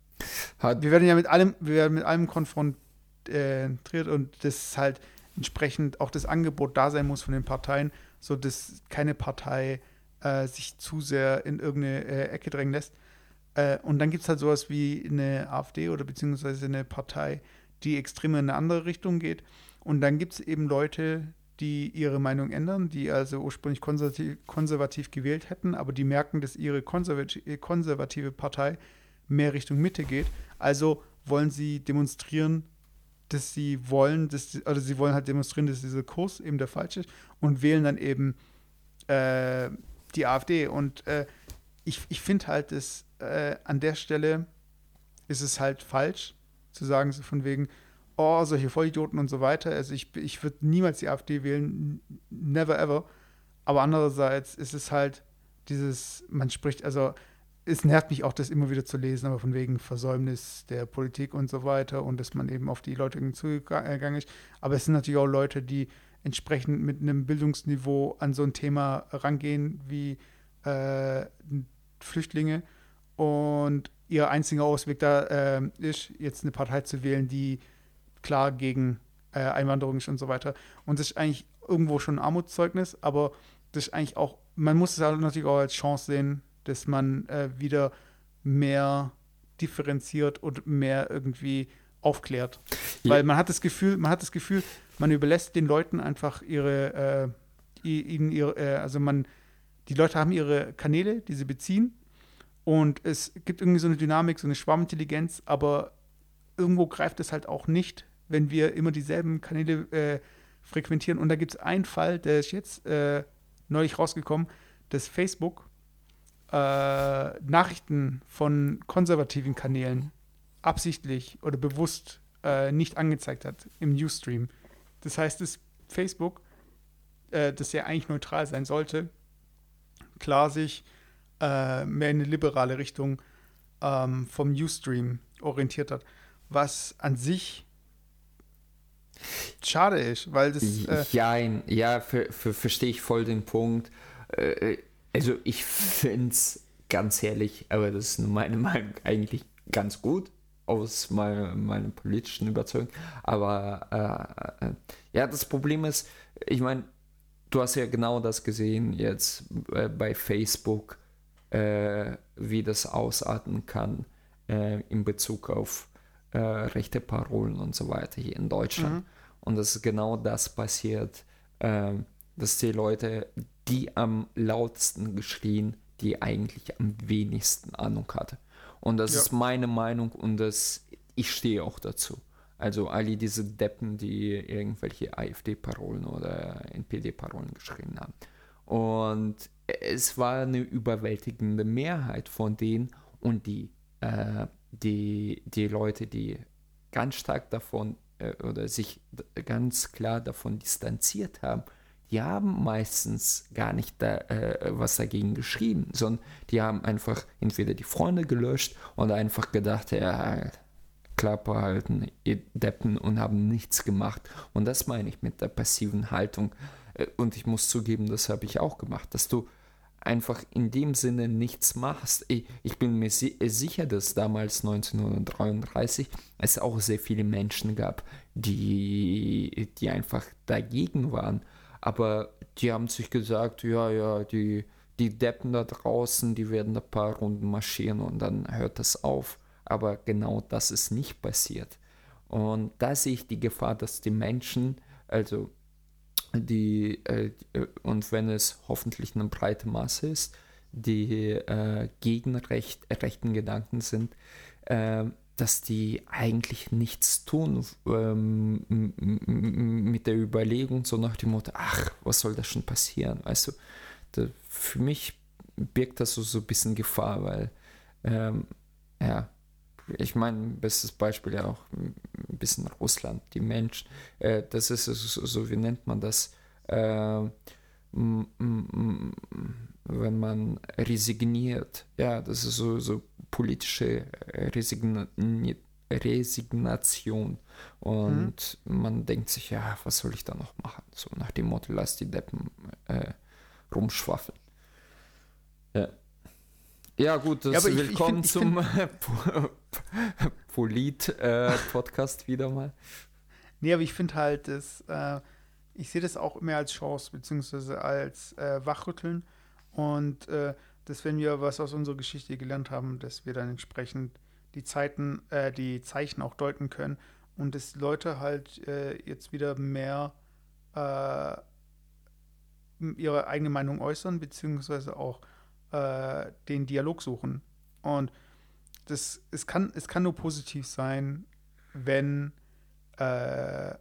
Hat wir werden ja mit allem, wir werden mit allem konfrontiert konzentriert und das halt entsprechend auch das Angebot da sein muss von den Parteien, so dass keine Partei äh, sich zu sehr in irgendeine äh, Ecke drängen lässt. Äh, und dann gibt es halt sowas wie eine AfD oder beziehungsweise eine Partei, die extrem in eine andere Richtung geht. Und dann gibt es eben Leute, die ihre Meinung ändern, die also ursprünglich konservativ, konservativ gewählt hätten, aber die merken, dass ihre konservative, konservative Partei mehr Richtung Mitte geht. Also wollen sie demonstrieren, dass sie wollen, dass, oder also sie wollen halt demonstrieren, dass dieser Kurs eben der falsche ist und wählen dann eben äh, die AfD. Und äh, ich, ich finde halt, dass äh, an der Stelle ist es halt falsch zu sagen, so von wegen, oh, solche Vollidioten und so weiter. Also ich, ich würde niemals die AfD wählen, never ever. Aber andererseits ist es halt dieses, man spricht, also es nervt mich auch, das immer wieder zu lesen, aber von wegen Versäumnis der Politik und so weiter und dass man eben auf die Leute zugegangen ist. Aber es sind natürlich auch Leute, die entsprechend mit einem Bildungsniveau an so ein Thema rangehen wie äh, Flüchtlinge und ihr einziger Ausweg da äh, ist, jetzt eine Partei zu wählen, die klar gegen äh, Einwanderung ist und so weiter. Und das ist eigentlich irgendwo schon ein Armutszeugnis, aber das ist eigentlich auch, man muss es halt natürlich auch als Chance sehen, dass man äh, wieder mehr differenziert und mehr irgendwie aufklärt. Ja. Weil man hat das Gefühl, man hat das Gefühl, man überlässt den Leuten einfach ihre, äh, ihnen ihre, äh, also man, die Leute haben ihre Kanäle, die sie beziehen und es gibt irgendwie so eine Dynamik, so eine Schwarmintelligenz, aber irgendwo greift es halt auch nicht, wenn wir immer dieselben Kanäle äh, frequentieren. Und da gibt es einen Fall, der ist jetzt äh, neulich rausgekommen, dass Facebook äh, Nachrichten von konservativen Kanälen absichtlich oder bewusst äh, nicht angezeigt hat im Newsstream. Das heißt, dass Facebook, äh, das ja eigentlich neutral sein sollte, klar sich äh, mehr in eine liberale Richtung ähm, vom Newsstream orientiert hat, was an sich schade ist, weil das. Äh ja, ja, verstehe ich voll den Punkt. Äh, also ich finde es ganz ehrlich, aber das ist nur meine Meinung, eigentlich ganz gut aus meiner, meiner politischen Überzeugung. Aber äh, äh, ja, das Problem ist, ich meine, du hast ja genau das gesehen jetzt äh, bei Facebook, äh, wie das ausarten kann äh, in Bezug auf rechte Parolen und so weiter hier in Deutschland. Mhm. Und das ist genau das passiert, dass die Leute die am lautesten geschrien, die eigentlich am wenigsten Ahnung hatte. Und das ja. ist meine Meinung und das, ich stehe auch dazu. Also alle diese Deppen, die irgendwelche AfD-Parolen oder NPD-Parolen geschrien haben. Und es war eine überwältigende Mehrheit von denen und die, äh, die, die Leute, die ganz stark davon äh, oder sich ganz klar davon distanziert haben, die haben meistens gar nicht da, äh, was dagegen geschrieben, sondern die haben einfach entweder die Freunde gelöscht oder einfach gedacht, ja, Klappe halten, ihr Deppen und haben nichts gemacht. Und das meine ich mit der passiven Haltung. Äh, und ich muss zugeben, das habe ich auch gemacht, dass du einfach in dem Sinne nichts machst. Ich, bin mir si sicher, dass damals 1933 es auch sehr viele Menschen gab, die, die einfach dagegen waren aber die haben sich gesagt, ja, ja, die, die Deppen da draußen, die werden ein paar Runden marschieren und dann hört das auf. Aber genau das ist nicht passiert. Und da sehe ich die Gefahr, dass die Menschen, also die, äh, und wenn es hoffentlich eine breite Masse ist, die äh, gegen recht, rechten Gedanken sind, äh, dass die eigentlich nichts tun ähm, mit der Überlegung, so nach dem Motto, ach, was soll da schon passieren? Also da, für mich birgt das so, so ein bisschen Gefahr, weil, ähm, ja, ich meine, bestes Beispiel ja auch ein bisschen Russland, die Menschen, äh, das ist so, so, wie nennt man das? Äh, wenn man resigniert, ja, das ist so, so politische Resigna Resignation. Und mhm. man denkt sich, ja, was soll ich da noch machen? So nach dem Motto, lass die Deppen äh, rumschwaffeln. Ja. Ja, gut, ja, willkommen ich, ich find, ich zum Polit-Podcast äh, wieder mal. Nee, aber ich finde halt, dass, äh, ich sehe das auch mehr als Chance, beziehungsweise als äh, Wachrütteln. Und äh, dass wenn wir was aus unserer Geschichte gelernt haben, dass wir dann entsprechend die Zeiten, äh, die Zeichen auch deuten können und dass Leute halt äh, jetzt wieder mehr äh, ihre eigene Meinung äußern, beziehungsweise auch äh, den Dialog suchen. Und das, es, kann, es kann nur positiv sein, wenn äh,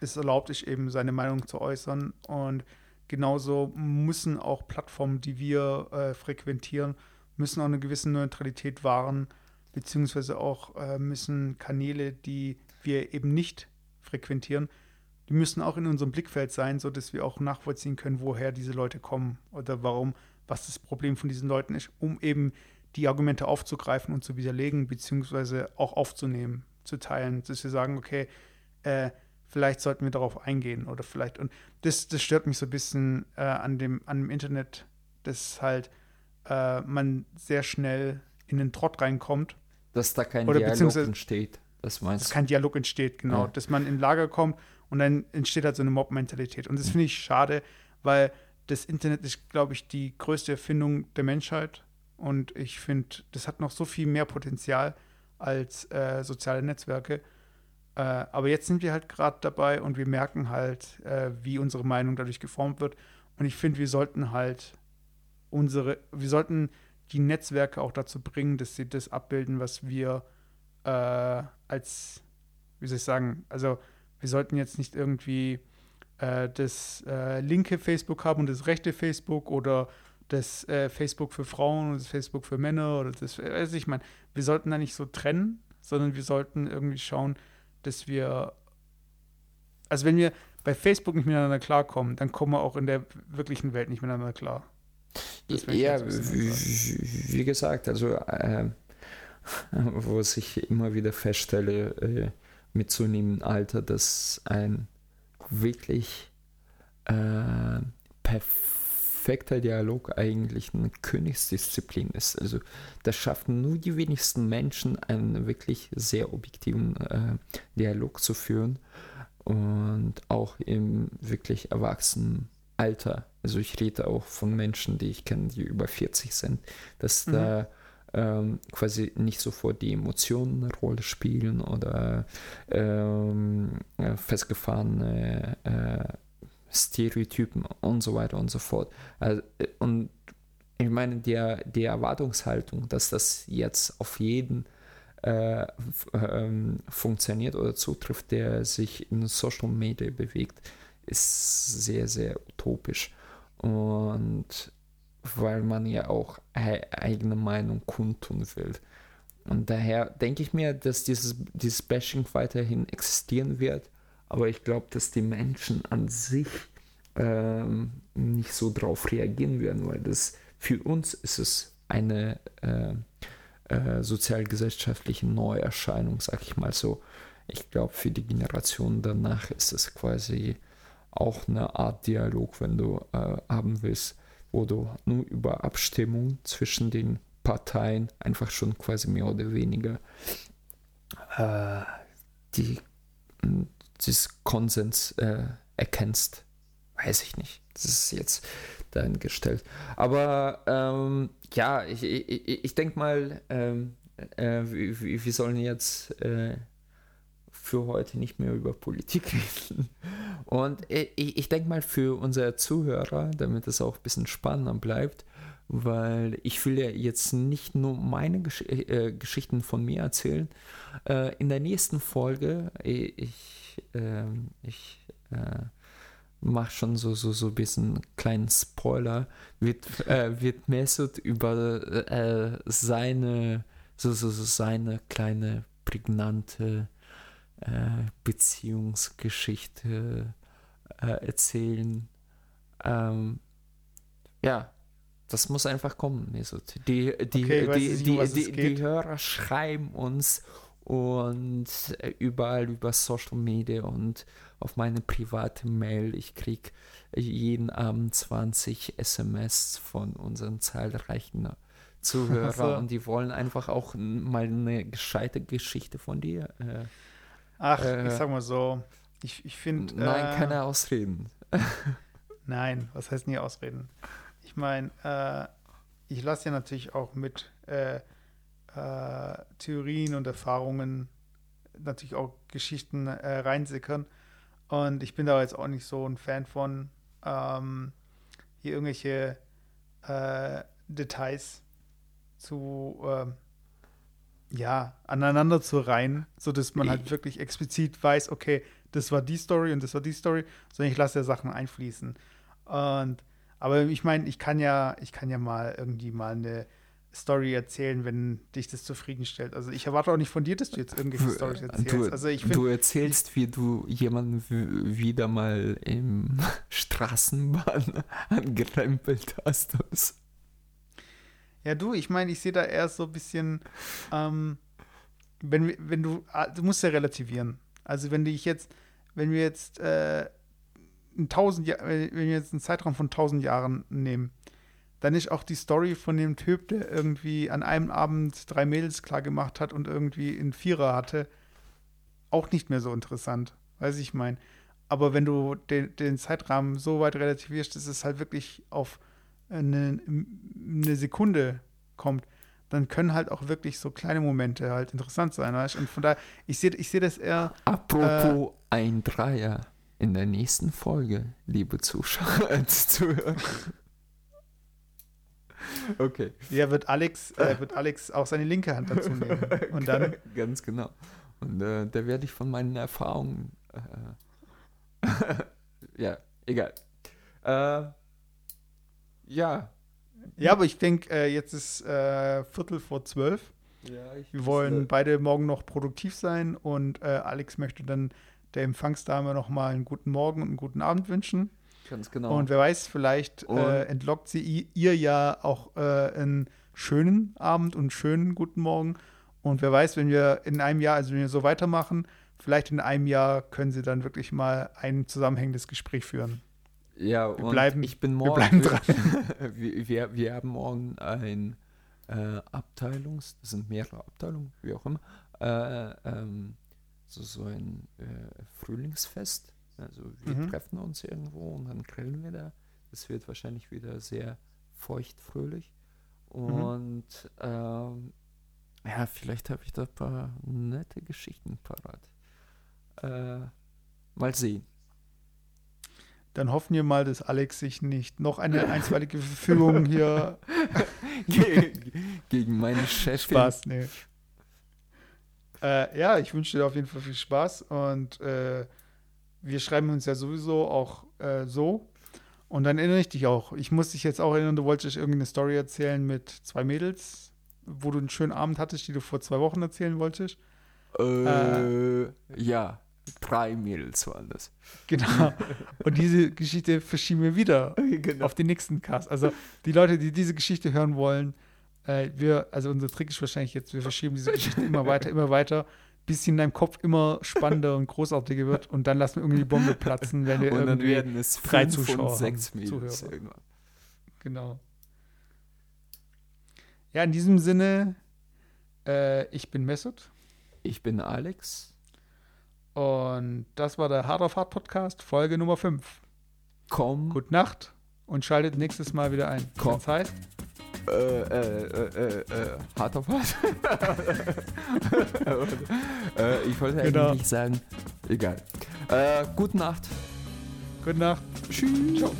es erlaubt ist, eben seine Meinung zu äußern und genauso müssen auch Plattformen, die wir äh, frequentieren, müssen auch eine gewisse Neutralität wahren, beziehungsweise auch äh, müssen Kanäle, die wir eben nicht frequentieren, die müssen auch in unserem Blickfeld sein, sodass wir auch nachvollziehen können, woher diese Leute kommen oder warum, was das Problem von diesen Leuten ist, um eben die Argumente aufzugreifen und zu widerlegen, beziehungsweise auch aufzunehmen, zu teilen, dass wir sagen, okay, äh, vielleicht sollten wir darauf eingehen oder vielleicht, und das, das stört mich so ein bisschen äh, an, dem, an dem Internet, dass halt äh, man sehr schnell in den Trott reinkommt. Dass da kein oder Dialog entsteht. Das meinst Dass kein Dialog entsteht, genau. Ja. Dass man in Lager kommt und dann entsteht halt so eine Mob-Mentalität. Und das finde ich schade, weil das Internet ist, glaube ich, die größte Erfindung der Menschheit. Und ich finde, das hat noch so viel mehr Potenzial als äh, soziale Netzwerke. Äh, aber jetzt sind wir halt gerade dabei und wir merken halt, äh, wie unsere Meinung dadurch geformt wird. Und ich finde, wir sollten halt unsere, wir sollten die Netzwerke auch dazu bringen, dass sie das abbilden, was wir äh, als, wie soll ich sagen, also wir sollten jetzt nicht irgendwie äh, das äh, linke Facebook haben und das rechte Facebook oder das äh, Facebook für Frauen und das Facebook für Männer oder das, also ich meine, wir sollten da nicht so trennen, sondern wir sollten irgendwie schauen, dass wir, also wenn wir bei Facebook nicht miteinander klarkommen, dann kommen wir auch in der wirklichen Welt nicht miteinander klar. Ja, wie, wie, gesagt, also äh, was ich immer wieder feststelle äh, mit zunehmendem Alter, dass ein wirklich äh, perfekter Dialog eigentlich eine Königsdisziplin ist. Also das schaffen nur die wenigsten Menschen, einen wirklich sehr objektiven äh, Dialog zu führen und auch im wirklich erwachsenen Alter. Also ich rede auch von Menschen, die ich kenne, die über 40 sind, dass mhm. da ähm, quasi nicht sofort die Emotionen eine Rolle spielen oder ähm, äh, festgefahrene äh, Stereotypen und so weiter und so fort. Also, äh, und ich meine, der, die Erwartungshaltung, dass das jetzt auf jeden äh, ähm, funktioniert oder zutrifft, der sich in Social Media bewegt, ist sehr, sehr utopisch. Und weil man ja auch eigene Meinung kundtun will. Und daher denke ich mir, dass dieses, dieses Bashing weiterhin existieren wird. Aber ich glaube, dass die Menschen an sich ähm, nicht so drauf reagieren werden, weil das für uns ist es eine äh, äh, sozialgesellschaftliche Neuerscheinung, sag ich mal so. Ich glaube, für die Generation danach ist es quasi auch eine Art Dialog, wenn du äh, haben willst, wo du nur über Abstimmung zwischen den Parteien einfach schon quasi mehr oder weniger äh, die, dieses Konsens äh, erkennst. Weiß ich nicht. Das ist jetzt dahingestellt. Aber ähm, ja, ich, ich, ich denke mal, ähm, äh, wir, sollen jetzt äh, für heute nicht mehr über Politik reden. Und ich, ich denke mal für unsere Zuhörer, damit es auch ein bisschen spannender bleibt, weil ich will ja jetzt nicht nur meine Gesch äh, Geschichten von mir erzählen. Äh, in der nächsten Folge, ich, äh, ich äh, mache schon so, so, so ein bisschen kleinen Spoiler, wird, äh, wird Mesut über äh, seine, so, so, so seine kleine prägnante äh, Beziehungsgeschichte äh, erzählen. Ähm, ja, das muss einfach kommen, Mesut. Die, die, okay, die, die, die, die, Hörer schreiben uns und überall über Social Media und auf meine private Mail. Ich kriege jeden Abend 20 SMS von unseren zahlreichen Zuhörern so. und die wollen einfach auch mal eine gescheite Geschichte von dir äh, Ach, äh, ich sag mal so, ich, ich finde. Nein, äh, keine Ausreden. nein, was heißt nie Ausreden? Ich meine, äh, ich lasse ja natürlich auch mit äh, äh, Theorien und Erfahrungen natürlich auch Geschichten äh, reinsickern. Und ich bin da jetzt auch nicht so ein Fan von, ähm, hier irgendwelche Details zu ähm, ja, aneinander zu reihen, sodass man halt wirklich explizit weiß, okay, das war die Story und das war die Story, sondern ich lasse ja Sachen einfließen. Und aber ich meine, ich kann ja, ich kann ja mal irgendwie mal eine Story erzählen, wenn dich das zufriedenstellt. Also ich erwarte auch nicht von dir, dass du jetzt irgendwelche Storys erzählst. Du, also ich du erzählst, wie du jemanden wieder mal im Straßenbahn angerempelt hast. Ja, du, ich meine, ich sehe da eher so ein bisschen, ähm, wenn, wenn du, ah, du musst ja relativieren. Also wenn ich jetzt, wenn wir jetzt äh, ein tausend, Ja- wenn wir jetzt einen Zeitraum von tausend Jahren nehmen, dann ist auch die Story von dem Typ, der irgendwie an einem Abend drei Mädels klar gemacht hat und irgendwie einen Vierer hatte, auch nicht mehr so interessant. Weiß ich mein. Aber wenn du den, den Zeitrahmen so weit relativierst, dass es halt wirklich auf eine, eine Sekunde kommt, dann können halt auch wirklich so kleine Momente halt interessant sein, weißt? Und von daher, ich sehe ich seh das eher, Apropos ein Dreier. In der nächsten Folge, liebe Zuschauer und Zuhörer. Okay. ja, wird Alex, äh, wird Alex auch seine linke Hand dazu nehmen. Und dann, Ganz genau. Und äh, da werde ich von meinen Erfahrungen. Äh, ja, egal. Äh, ja. ja, aber ich denke, äh, jetzt ist äh, Viertel vor zwölf. ja ich Wir wollen beide morgen noch produktiv sein und äh, Alex möchte dann der Empfangsdame noch mal einen guten Morgen und einen guten Abend wünschen. Ganz genau. Und wer weiß, vielleicht äh, entlockt sie ihr ja auch äh, einen schönen Abend und einen schönen guten Morgen. Und wer weiß, wenn wir in einem Jahr, also wenn wir so weitermachen, vielleicht in einem Jahr können sie dann wirklich mal ein zusammenhängendes Gespräch führen. ja, und bleiben- ich bin wir morgen. bleiben dran. wir, wir, wir haben morgen ein äh, Abteilungs, das sind mehrere Abteilungen, wie auch immer, äh, ähm, so, so ein äh, Frühlingsfest. Also wir Mhm. treffen uns irgendwo und dann grillen wir da. Es wird wahrscheinlich wieder sehr feucht fröhlich. Mhm. Und ähm, ja, vielleicht habe ich da ein paar nette Geschichten parat. Äh, mal sehen. Dann hoffen wir mal, dass Alex sich nicht noch eine einstweilige Verfügung hier Gegen, gegen meine Chefin. Spaß, nee. Äh, ja, ich wünsche dir auf jeden Fall viel Spaß und äh, wir schreiben uns ja sowieso auch äh, so. Und dann erinnere ich dich auch. Ich muss dich jetzt auch erinnern, du wolltest irgendeine Story erzählen mit zwei Mädels, wo du einen schönen Abend hattest, die du vor zwei Wochen erzählen wolltest. Äh, ja, drei Mädels waren das. Genau. Und diese Geschichte verschieben wir wieder genau. auf den nächsten Cast. Also die Leute, die diese Geschichte hören wollen, äh, wir, also unser Trick ist wahrscheinlich jetzt, wir verschieben diese Geschichte immer weiter, immer weiter, bis sie in deinem Kopf immer spannender und großartiger wird und dann lassen wir irgendwie die Bombe platzen, wenn wir Und dann irgendwie, werden es drei Zuschauer und sechs Mädels irgendwann. genau. Ja, in diesem Sinne, äh, ich bin Mesut Ich bin Alex. und das war der Hard of Hard Podcast, Folge Nummer 5. Komm. Gute Nacht und schaltet nächstes Mal wieder ein. Komm. Keine Zeit? Äh, äh, äh, äh, äh, hart auf hart. äh, ich wollte Genau. eigentlich sagen, egal. Äh, gute Nacht. Gute Nacht. Tschüss. Ciao.